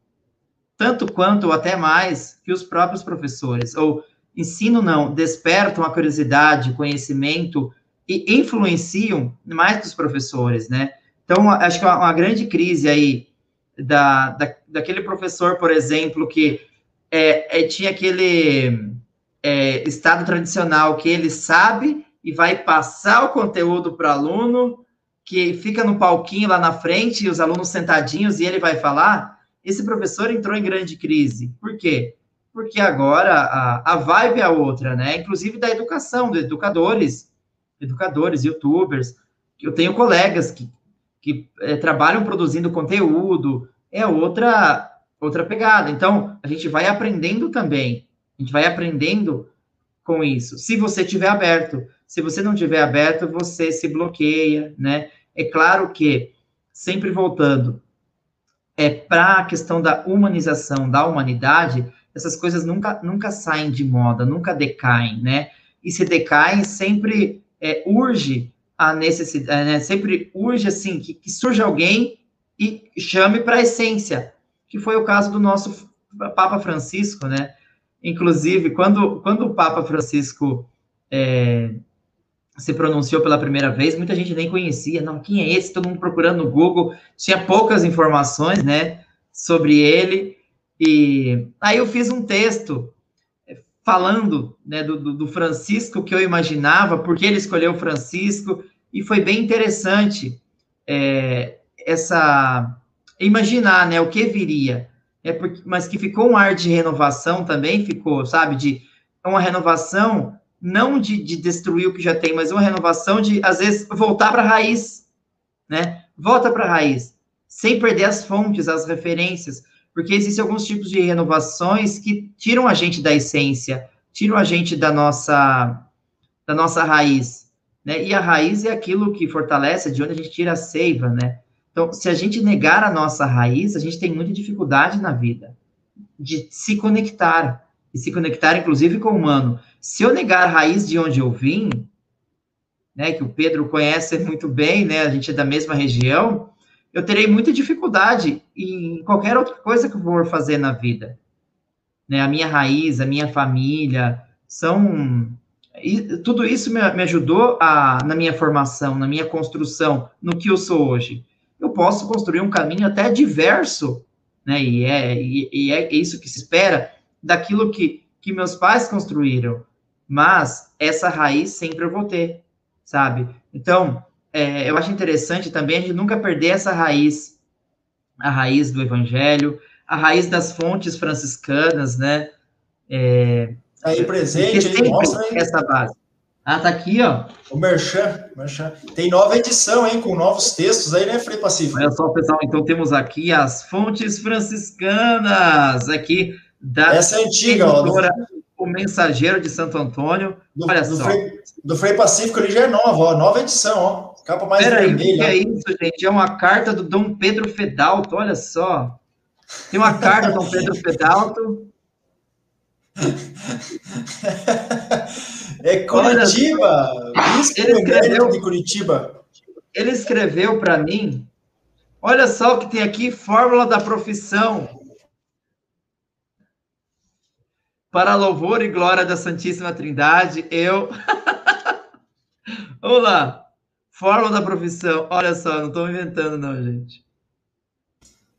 tanto quanto ou até mais que os próprios professores. Ou ensino não, despertam a curiosidade, conhecimento e influenciam mais dos professores, né? Então, acho que uma, uma grande crise aí da, da, daquele professor, por exemplo, que é, é tinha aquele é, estado tradicional que ele sabe e vai passar o conteúdo para o aluno que fica no palquinho lá na frente, os alunos sentadinhos, e ele vai falar, esse professor entrou em grande crise. Por quê? Porque agora a, a vibe é outra, né? Inclusive da educação, de educadores, educadores, youtubers. Eu tenho colegas que, que é, trabalham produzindo conteúdo, é outra outra pegada. Então, a gente vai aprendendo também. A gente vai aprendendo com isso. Se você tiver aberto, se você não tiver aberto, você se bloqueia, né? É claro que, sempre voltando, é para a questão da humanização da humanidade, essas coisas nunca, nunca saem de moda, nunca decaem, né? E se decaem, sempre é, urge a necessidade, né? sempre urge, assim, que, que surja alguém e chame para a essência, que foi o caso do nosso Papa Francisco, né? Inclusive, quando, quando o Papa Francisco é, se pronunciou pela primeira vez, muita gente nem conhecia, não, quem é esse? Todo mundo procurando no Google, tinha poucas informações, né, sobre ele, e aí eu fiz um texto falando, né, do, do Francisco que eu imaginava, porque ele escolheu Francisco, e foi bem interessante é, essa, imaginar, né, o que viria, é porque, mas que ficou um ar de renovação também, ficou, sabe, de uma renovação não de, de destruir o que já tem, mas uma renovação de, às vezes, voltar para a raiz, né? volta para a raiz, sem perder as fontes, as referências, porque existem alguns tipos de renovações que tiram a gente da essência, tiram a gente da nossa da nossa raiz, né? E a raiz é aquilo que fortalece, de onde a gente tira a seiva, né? Então, se a gente negar a nossa raiz, a gente tem muita dificuldade na vida de se conectar, e se conectar, inclusive, com o humano. Se eu negar a raiz de onde eu vim, né, que o Pedro conhece muito bem, né, a gente é da mesma região, eu terei muita dificuldade em qualquer outra coisa que eu for fazer na vida. Né, a minha raiz, a minha família, são... E tudo isso me, me ajudou a, na minha formação, na minha construção, no que eu sou hoje. Eu posso construir um caminho até diverso, né, e é, e, e é isso que se espera daquilo que, que meus pais construíram, mas essa raiz sempre eu vou ter, sabe? Então, é, eu acho interessante também a gente nunca perder essa raiz, a raiz do evangelho, a raiz das fontes franciscanas, né? É, tá aí presente, aí, mostra aí. essa base. Ah, tá aqui, ó. O Merchan, Merchan. Tem nova edição, hein, com novos textos aí, né, Frei Pacífico? Olha só, pessoal, então temos aqui as fontes franciscanas, aqui da Essa é antiga, ó. Do, o Mensageiro de Santo Antônio. Do, Olha do só. Frei, do Frei Pacífico ele já é nova, ó, nova edição, ó. Capa mais Pera vermelha. Aí, o que é isso, gente? É uma carta do Dom Pedro Fedalto, olha só. Tem uma carta do Dom Pedro Fedalto. é Curitiba! Ele escreveu, de Curitiba. Ele escreveu para mim. Olha só o que tem aqui, fórmula da profissão. Para louvor e glória da Santíssima Trindade, eu. Vamos lá. Fórmula da profissão. Olha só, não estou inventando, não, gente.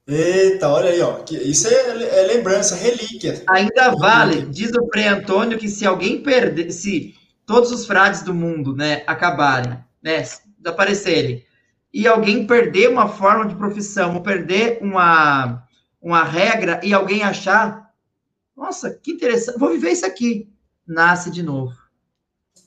Eita, olha aí, ó. Isso é, é lembrança, relíquia. Ainda vale, diz o Frei Antônio, que se alguém perder, se todos os frades do mundo, né, acabarem, né, desaparecerem, e alguém perder uma forma de profissão, ou perder uma, uma regra, e alguém achar, nossa, que interessante. Vou viver isso aqui. Nasce de novo.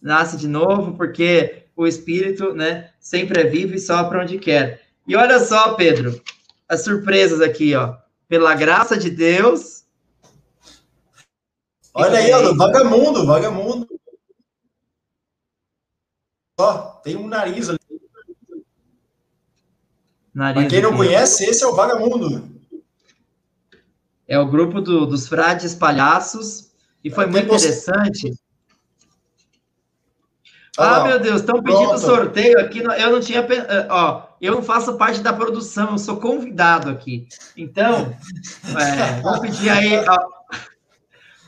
Nasce de novo, porque o espírito, né, sempre é vivo e sopra onde quer. E olha só, Pedro, as surpresas aqui, ó. Pela graça de Deus. Olha aí, ó, vagamundo, vagamundo. Ó, tem um nariz ali. Nariz Pra quem não conhece, esse é o vagamundo. É o grupo do, dos frades palhaços. E foi muito interessante. Ah, ah meu Deus, estão pedindo sorteio aqui. Eu não tinha. Eh, ó, eu não faço parte da produção, eu sou convidado aqui. Então, é, vou pedir aí ao,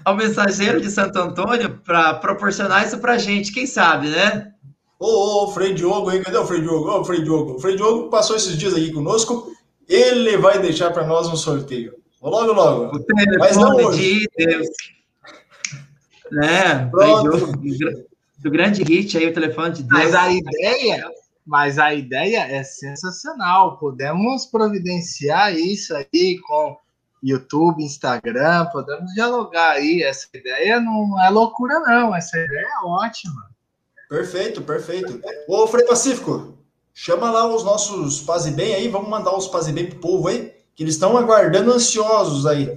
ao mensageiro de Santo Antônio para proporcionar isso para gente, quem sabe, né? Ô, ô, ô, Frei Diogo aí, cadê o Frei Diogo? Ô, Frei Diogo. O Frei Diogo passou esses dias aqui conosco, ele vai deixar para nós um sorteio. Logo, logo. O telefone Mas não hoje. de Deus. Né? Pronto. Do grande hit aí, o telefone de Deus. Mas a ideia, mas a ideia é sensacional. Podemos providenciar isso aí com YouTube, Instagram, podemos dialogar aí. Essa ideia não é loucura, não. Essa ideia é ótima. Perfeito, perfeito. Ô, Frei Pacífico, chama lá os nossos Paz e Bem aí, vamos mandar os Paz e Bem pro povo aí que eles estão aguardando ansiosos aí.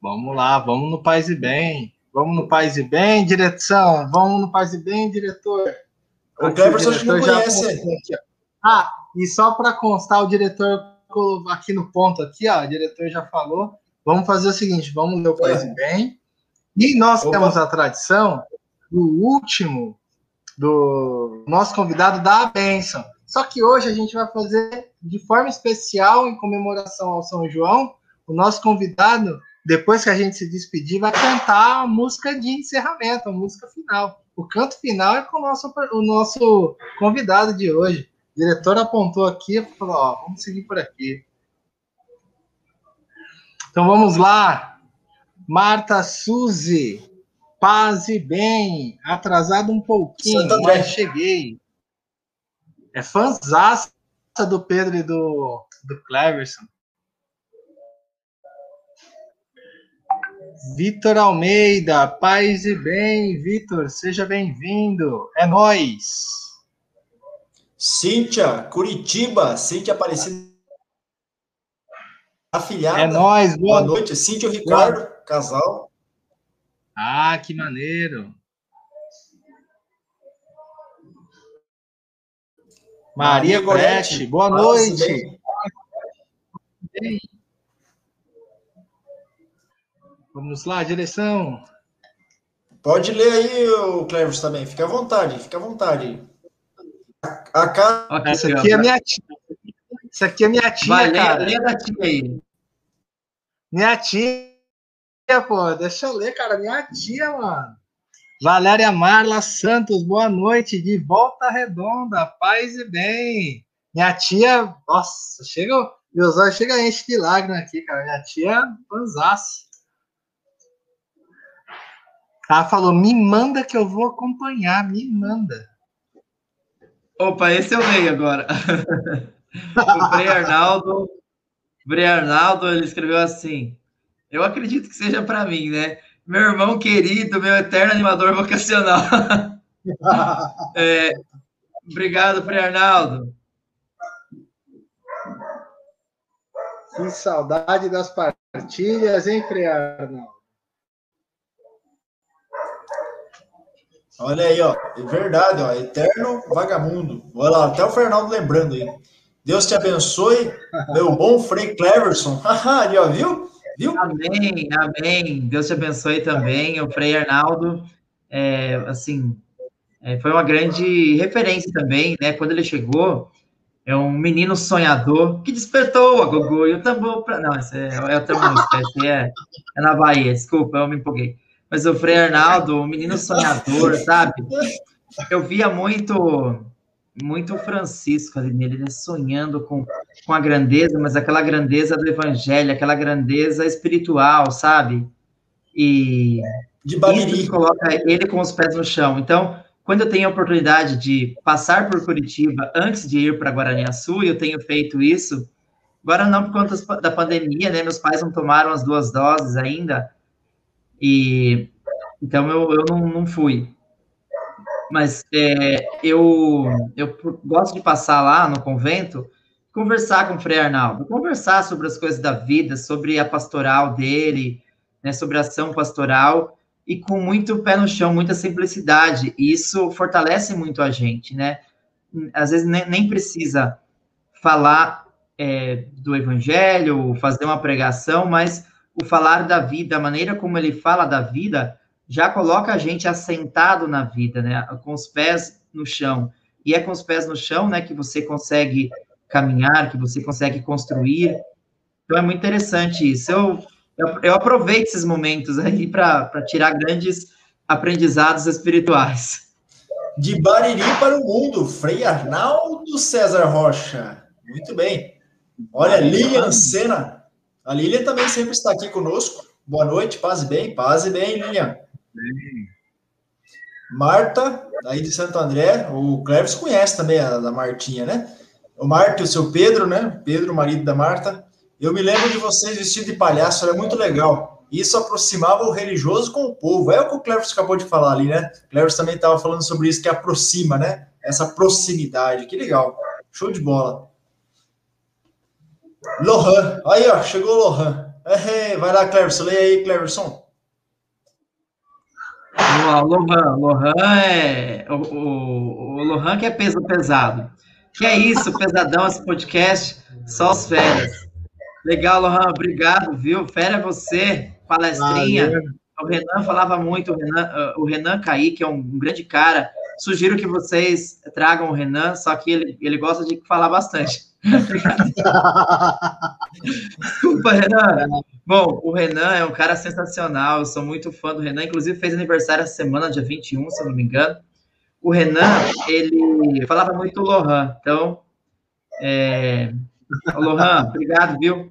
Vamos lá, vamos no Paz e Bem. Vamos no Paz e Bem, direção. Vamos no Paz e Bem, diretor. O Cleverson que não conhece. Ah, e só para constar, o diretor aqui no ponto aqui, ó, o diretor já falou. Vamos fazer o seguinte, vamos ler o Paz é. e Bem. E nós Opa. temos a tradição do último do nosso convidado da bênção. Só que hoje a gente vai fazer de forma especial, em comemoração ao São João, o nosso convidado, depois que a gente se despedir, vai cantar a música de encerramento, a música final. O canto final é com o nosso, o nosso convidado de hoje. O diretor apontou aqui e falou: ó, vamos seguir por aqui. Então vamos lá. Marta Suzy, paz e bem. Atrasado um pouquinho, mas cheguei é fãzaça do Pedro e do, do Cleverson. Vitor Almeida, paz e bem, Vitor, seja bem-vindo. É nós. Cíntia, Curitiba, Cíntia Aparecida. Afilhada. É nóis, boa, boa noite. Cíntia e Ricardo, boa. casal. Ah, que maneiro. Maria Gorete, boa noite. Vamos lá, direção. Pode ler aí, o Cleves também. Fica à vontade, fica à vontade. A, casa... Essa aqui é minha tia. Essa aqui é minha tia, Vai, cara. Lê, da tia aí. Minha tia, pô. Deixa eu ler, cara. Minha tia, mano. Valéria Marla Santos, boa noite. De volta redonda, paz e bem. Minha tia, nossa, chega, meus olhos chegam a encher de lágrimas aqui, cara. Minha tia, panzaço. Ela falou: me manda que eu vou acompanhar, me manda. Opa, esse eu leio agora. o Frei Arnaldo, Frei Arnaldo, ele escreveu assim: Eu acredito que seja para mim, né? Meu irmão querido, meu eterno animador vocacional. é, obrigado, Frei Arnaldo. Que saudade das partilhas, hein, Frei Arnaldo? Olha aí, ó. É verdade, ó. Eterno vagabundo. Olha lá, até o Fernando lembrando aí. Deus te abençoe, meu bom Frei Cleverson. ali, ó, viu? Viu? Amém, amém. Deus te abençoe também. O Frei Arnaldo, é, assim, é, foi uma grande referência também, né? Quando ele chegou, é um menino sonhador que despertou a Gogô e o tambor. Pra... Não, esse é, é outra música, esse é, é na Bahia, desculpa, eu me empolguei. Mas o Frei Arnaldo, o menino sonhador, sabe? Eu via muito muito Francisco ali nele, né? sonhando com, com a grandeza, mas aquela grandeza do evangelho, aquela grandeza espiritual, sabe? E de isso coloca ele com os pés no chão. Então, quando eu tenho a oportunidade de passar por Curitiba antes de ir para Guaraniaçu, eu tenho feito isso, agora não por conta da pandemia, né? Meus pais não tomaram as duas doses ainda, e então eu, eu não, não fui. Mas é, eu, eu gosto de passar lá no convento, conversar com o Frei Arnaldo, conversar sobre as coisas da vida, sobre a pastoral dele, né, sobre a ação pastoral, e com muito pé no chão, muita simplicidade. E isso fortalece muito a gente, né? Às vezes nem, nem precisa falar é, do evangelho, fazer uma pregação, mas o falar da vida, a maneira como ele fala da vida, já coloca a gente assentado na vida, né? Com os pés no chão. E é com os pés no chão, né, que você consegue caminhar, que você consegue construir. Então é muito interessante isso. Eu, eu, eu aproveito esses momentos aí para tirar grandes aprendizados espirituais. De Bariri para o mundo, Frei Arnaldo César Rocha. Muito bem. Olha, Lilian Sena. A Lilian também sempre está aqui conosco. Boa noite, paz e bem, paz e bem, Lilian. Marta, aí de Santo André, o Cleves conhece também a da Martinha, né? O Marta e o seu Pedro, né? Pedro, marido da Marta. Eu me lembro de vocês vestidos de palhaço, era muito legal. Isso aproximava o religioso com o povo. É o que o Cleves acabou de falar ali, né? O Cleves também estava falando sobre isso, que aproxima, né? Essa proximidade. Que legal. Show de bola. Lohan. Aí, ó, chegou o Lohan. vai lá, Cleverson. Leia aí, Cleverson. O Lohan, Lohan é. O, o, o Lohan que é peso pesado. Que é isso, pesadão, esse podcast, só os férias. Legal, Lohan, obrigado, viu? Fera é você, palestrinha. Valeu. O Renan falava muito, o Renan, o Renan Kaique é um grande cara. Sugiro que vocês tragam o Renan, só que ele, ele gosta de falar bastante. Desculpa, Renan. Bom, o Renan é um cara sensacional, eu sou muito fã do Renan, inclusive fez aniversário essa semana, dia 21, se eu não me engano. O Renan, ele falava muito Lohan, então, é... Lohan, obrigado, viu?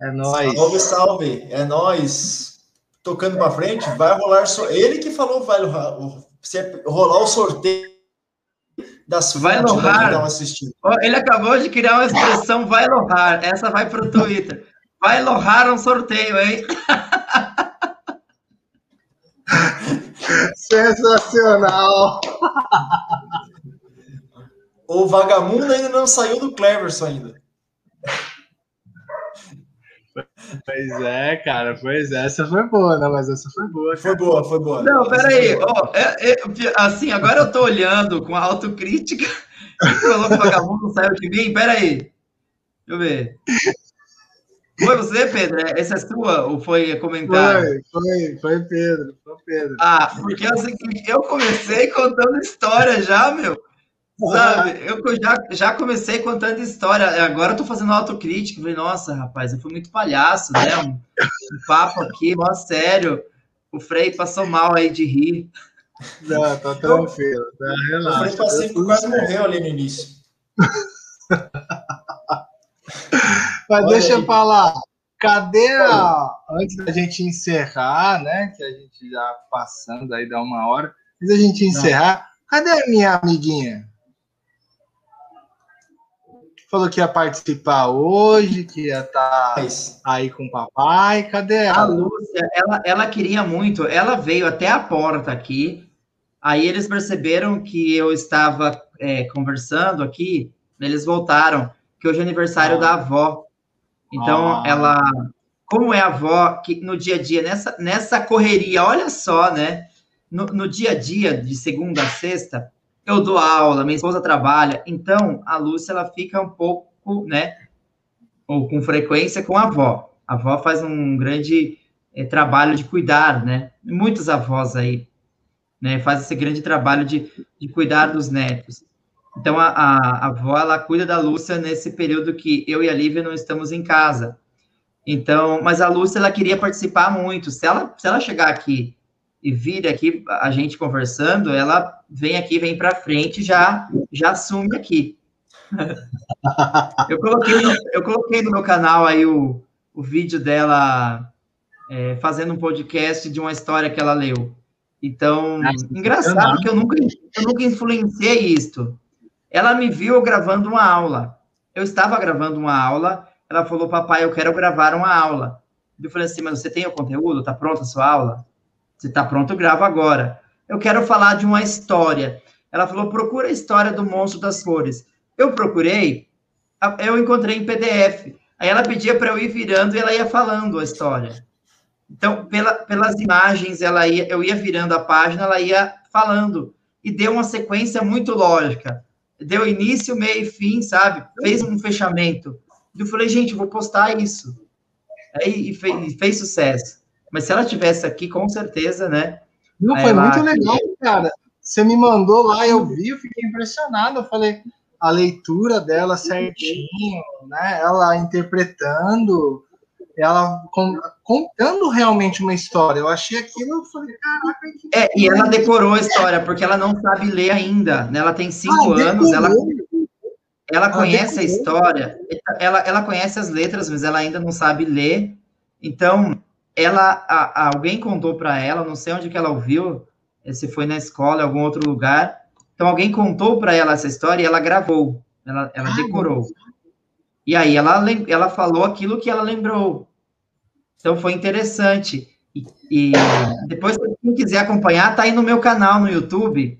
É nóis. Salve, salve, é nóis. Tocando para frente, vai rolar, so... ele que falou vai rolar, rolar o sorteio das vai lorar. Ele acabou de criar uma expressão vai lorar. Essa vai para o Twitter. Vai lorar um sorteio, hein? Sensacional! o vagabundo ainda não saiu do Cleverson ainda. Pois é, cara, pois é, essa foi boa, não, mas essa foi boa. Foi boa, foi boa. Não, peraí, oh, é, é, assim, agora eu tô olhando com autocrítica, falou que o vagabundo não saiu de mim, peraí, deixa eu ver. Foi você, Pedro? Essa é sua ou foi comentário? Foi, foi, foi Pedro, foi Pedro. Ah, porque é o seguinte, eu comecei contando história já, meu. Sabe, eu já, já comecei contando história, agora eu tô fazendo autocrítica. Falei, nossa, rapaz, eu fui muito palhaço, né? Um, um papo aqui, mó sério. O Frei passou mal aí de rir. Não, tá tranquilo, tá, relaxa. O Frei Pacífico quase morreu ali no início. Mas Olha deixa aí. eu falar, cadê a. Antes da gente encerrar, né? Que a gente já passando aí dá uma hora. Antes da gente encerrar, Não. cadê a minha amiguinha? Falou que ia participar hoje, que ia estar tá aí com o papai. Cadê ela? A Lúcia, ela, ela queria muito, ela veio até a porta aqui. Aí eles perceberam que eu estava é, conversando aqui, eles voltaram, que hoje é aniversário ah. da avó. Então, ah. ela, como é a avó, que no dia a dia, nessa, nessa correria, olha só, né? No, no dia a dia, de segunda a sexta, eu dou aula, minha esposa trabalha, então a Lúcia ela fica um pouco, né, ou com frequência com a avó. A avó faz um grande é, trabalho de cuidar, né? Muitas avós aí, né, fazem esse grande trabalho de, de cuidar dos netos. Então a, a, a avó ela cuida da Lúcia nesse período que eu e a Lívia não estamos em casa. Então, mas a Lúcia ela queria participar muito. Se ela se ela chegar aqui e vir aqui a gente conversando, ela vem aqui, vem para frente, já já assume aqui. eu coloquei eu coloquei no meu canal aí o, o vídeo dela é, fazendo um podcast de uma história que ela leu. Então, ah, engraçado que eu nunca eu nunca influenciei isto. Ela me viu gravando uma aula. Eu estava gravando uma aula, ela falou: "Papai, eu quero gravar uma aula". Eu falei assim: "Mas você tem o conteúdo? Tá pronta a sua aula?" Se está pronto, grava agora. Eu quero falar de uma história. Ela falou: procura a história do monstro das cores. Eu procurei, eu encontrei em PDF. Aí ela pedia para eu ir virando e ela ia falando a história. Então, pela, pelas imagens, ela ia, eu ia virando a página, ela ia falando. E deu uma sequência muito lógica. Deu início, meio e fim, sabe? Fez um fechamento. Eu falei, gente, vou postar isso. Aí e fez, fez sucesso. Mas se ela tivesse aqui, com certeza, né? Não, foi ela... muito legal, cara. Você me mandou lá, eu vi, eu fiquei impressionado. Eu falei, a leitura dela certinho, né? Ela interpretando, ela contando realmente uma história. Eu achei aquilo, eu falei, caraca. Que é, e ela decorou a história, porque ela não sabe ler ainda, né? Ela tem cinco ah, anos, ela, ela conhece a história, ela, ela conhece as letras, mas ela ainda não sabe ler. Então, ela, a, alguém contou para ela, não sei onde que ela ouviu, se foi na escola, em algum outro lugar. Então alguém contou para ela essa história e ela gravou, ela, ela ah, decorou. E aí ela, ela falou aquilo que ela lembrou. Então foi interessante. E, e depois, quem quiser acompanhar, tá aí no meu canal no YouTube.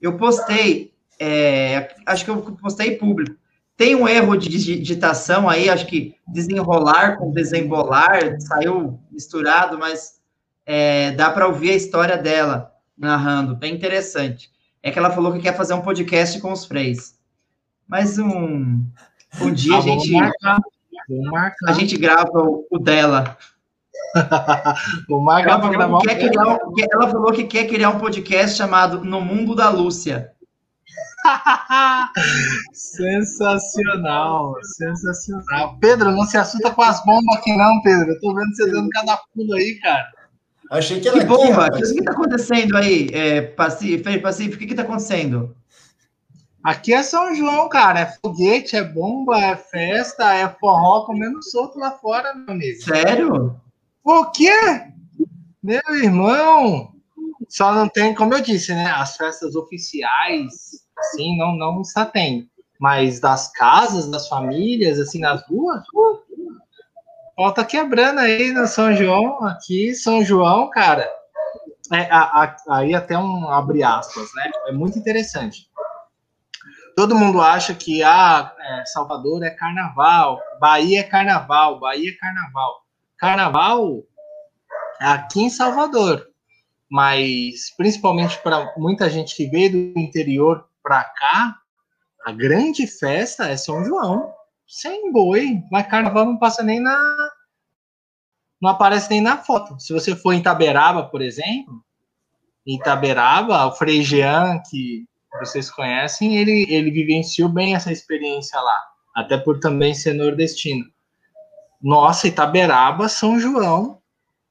Eu postei, é, acho que eu postei público. Tem um erro de digitação aí, acho que desenrolar com desembolar saiu misturado, mas é, dá para ouvir a história dela narrando, bem interessante. É que ela falou que quer fazer um podcast com os freis. Mas um, um dia ah, a gente marcar. Marcar. a gente grava o, o dela. vou marcar ela, falou que quer criar, ela falou que quer criar um podcast chamado No Mundo da Lúcia. Sensacional, sensacional. Pedro, não se assusta com as bombas aqui não, Pedro. Eu tô vendo você dando cada pulo aí, cara. Achei que era que bomba. O que está acontecendo aí, é, Pacífico? Pacífico, o que está acontecendo? Aqui é São João, cara. É foguete, é bomba, é festa, é forró comendo solto lá fora, meu amigo. Sério? O quê? Meu irmão, só não tem, como eu disse, né? As festas oficiais, assim, não, não está tendo. Mas das casas, das famílias, assim, nas ruas, uh, falta quebrando aí no São João. Aqui, São João, cara. É, a, a, aí até um abre aspas, né? É muito interessante. todo mundo acha que ah, é, Salvador é carnaval, Bahia é carnaval, Bahia é carnaval. Carnaval é aqui em Salvador, mas principalmente para muita gente que veio do interior para cá, a grande festa é São João, sem boi, mas carnaval não passa nem na. Não aparece nem na foto. Se você for em Itaberaba, por exemplo, em Itaberaba, o Frei Jean, que vocês conhecem, ele, ele vivenciou bem essa experiência lá, até por também ser nordestino. Nossa, Itaberaba, São João,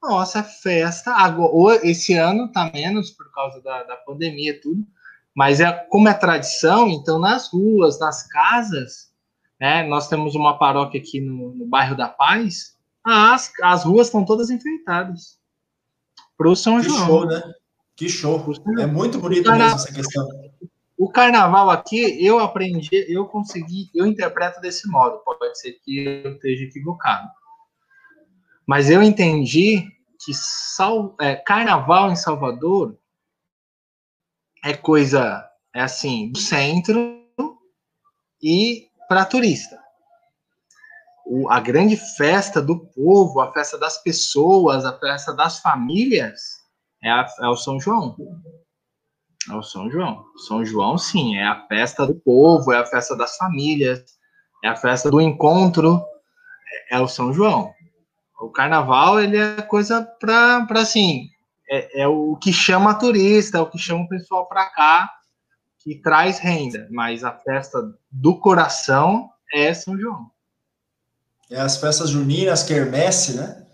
nossa, festa. Agora, esse ano tá menos por causa da, da pandemia tudo, mas é como é tradição, então nas ruas, nas casas, né, nós temos uma paróquia aqui no, no bairro da Paz, as, as ruas estão todas enfeitadas para o São que João. Show, né? Que show, É muito bonito mesmo essa questão. O carnaval aqui, eu aprendi, eu consegui, eu interpreto desse modo. Pode ser que eu esteja equivocado. Mas eu entendi que sal, é, carnaval em Salvador é coisa, é assim, do centro e para turista. O, a grande festa do povo, a festa das pessoas, a festa das famílias é, a, é o São João. É o São João. São João, sim, é a festa do povo, é a festa das famílias, é a festa do encontro, é, é o São João. O carnaval, ele é coisa para, assim, é, é, o que chama turista, é o que chama o pessoal para cá, que traz renda, mas a festa do coração é São João. É as festas juninas, quermesse, né?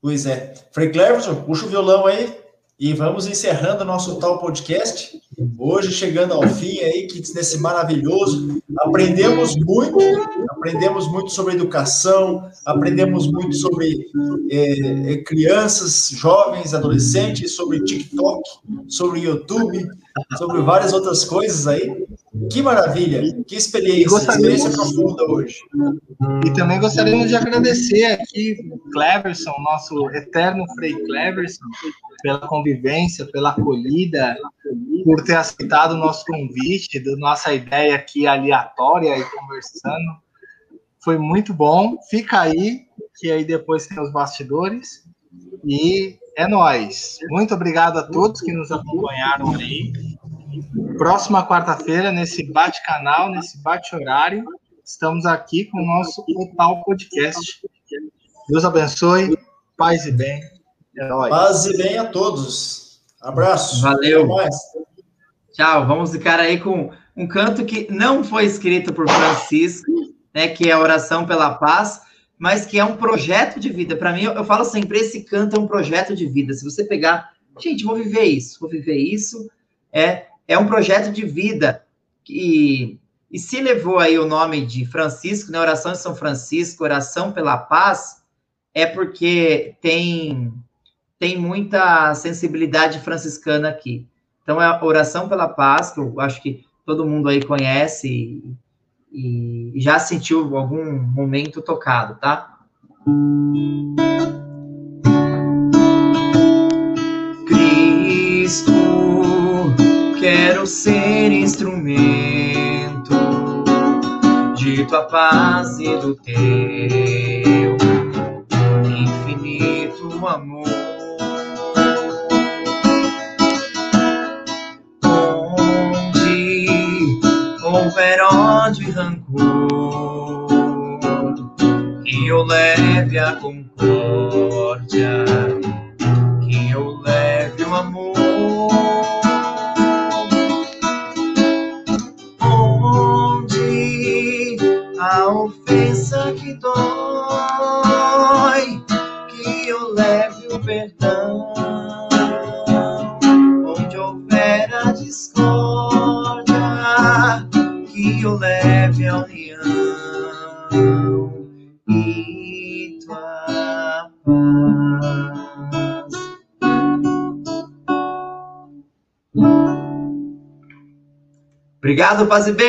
Pois é. Frei Cleverson, puxa o violão aí. E vamos encerrando o nosso tal podcast. Hoje chegando ao fim aí, que nesse maravilhoso. Aprendemos muito, aprendemos muito sobre educação, aprendemos muito sobre é, é, crianças, jovens, adolescentes, sobre TikTok, sobre YouTube, sobre várias outras coisas aí. Que maravilha, que experiência, experiência profunda hoje. E também gostaríamos de agradecer aqui Cleverson, nosso eterno Frei Cleverson, pela convivência, pela acolhida, por ter aceitado o nosso convite, da nossa ideia aqui aleatória e conversando. Foi muito bom. Fica aí, que aí depois tem os bastidores. E é nós. Muito obrigado a todos que nos acompanharam aí. Próxima quarta-feira, nesse bate-canal, nesse bate-horário, estamos aqui com o nosso Total Podcast. Deus abençoe, paz e bem. É nóis. Paz e bem a todos. Abraço. Valeu. Tchau. Vamos ficar aí com um canto que não foi escrito por Francisco, né, que é a oração pela paz, mas que é um projeto de vida. Para mim, eu, eu falo sempre, esse canto é um projeto de vida. Se você pegar, gente, vou viver isso, vou viver isso, é é um projeto de vida que e se levou aí o nome de Francisco, né, oração de São Francisco, oração pela paz, é porque tem tem muita sensibilidade franciscana aqui. Então, é a oração pela paz, que eu acho que todo mundo aí conhece e, e já sentiu algum momento tocado, tá? Cristo, quero ser instrumento de tua paz e do teu infinito amor. houver ódio e rancor, que eu leve a concórdia, a ofensa que dói, que eu leve o perdão. Onde houver a discórdia, que eu leve a união e tua paz. Obrigado, paz e bem.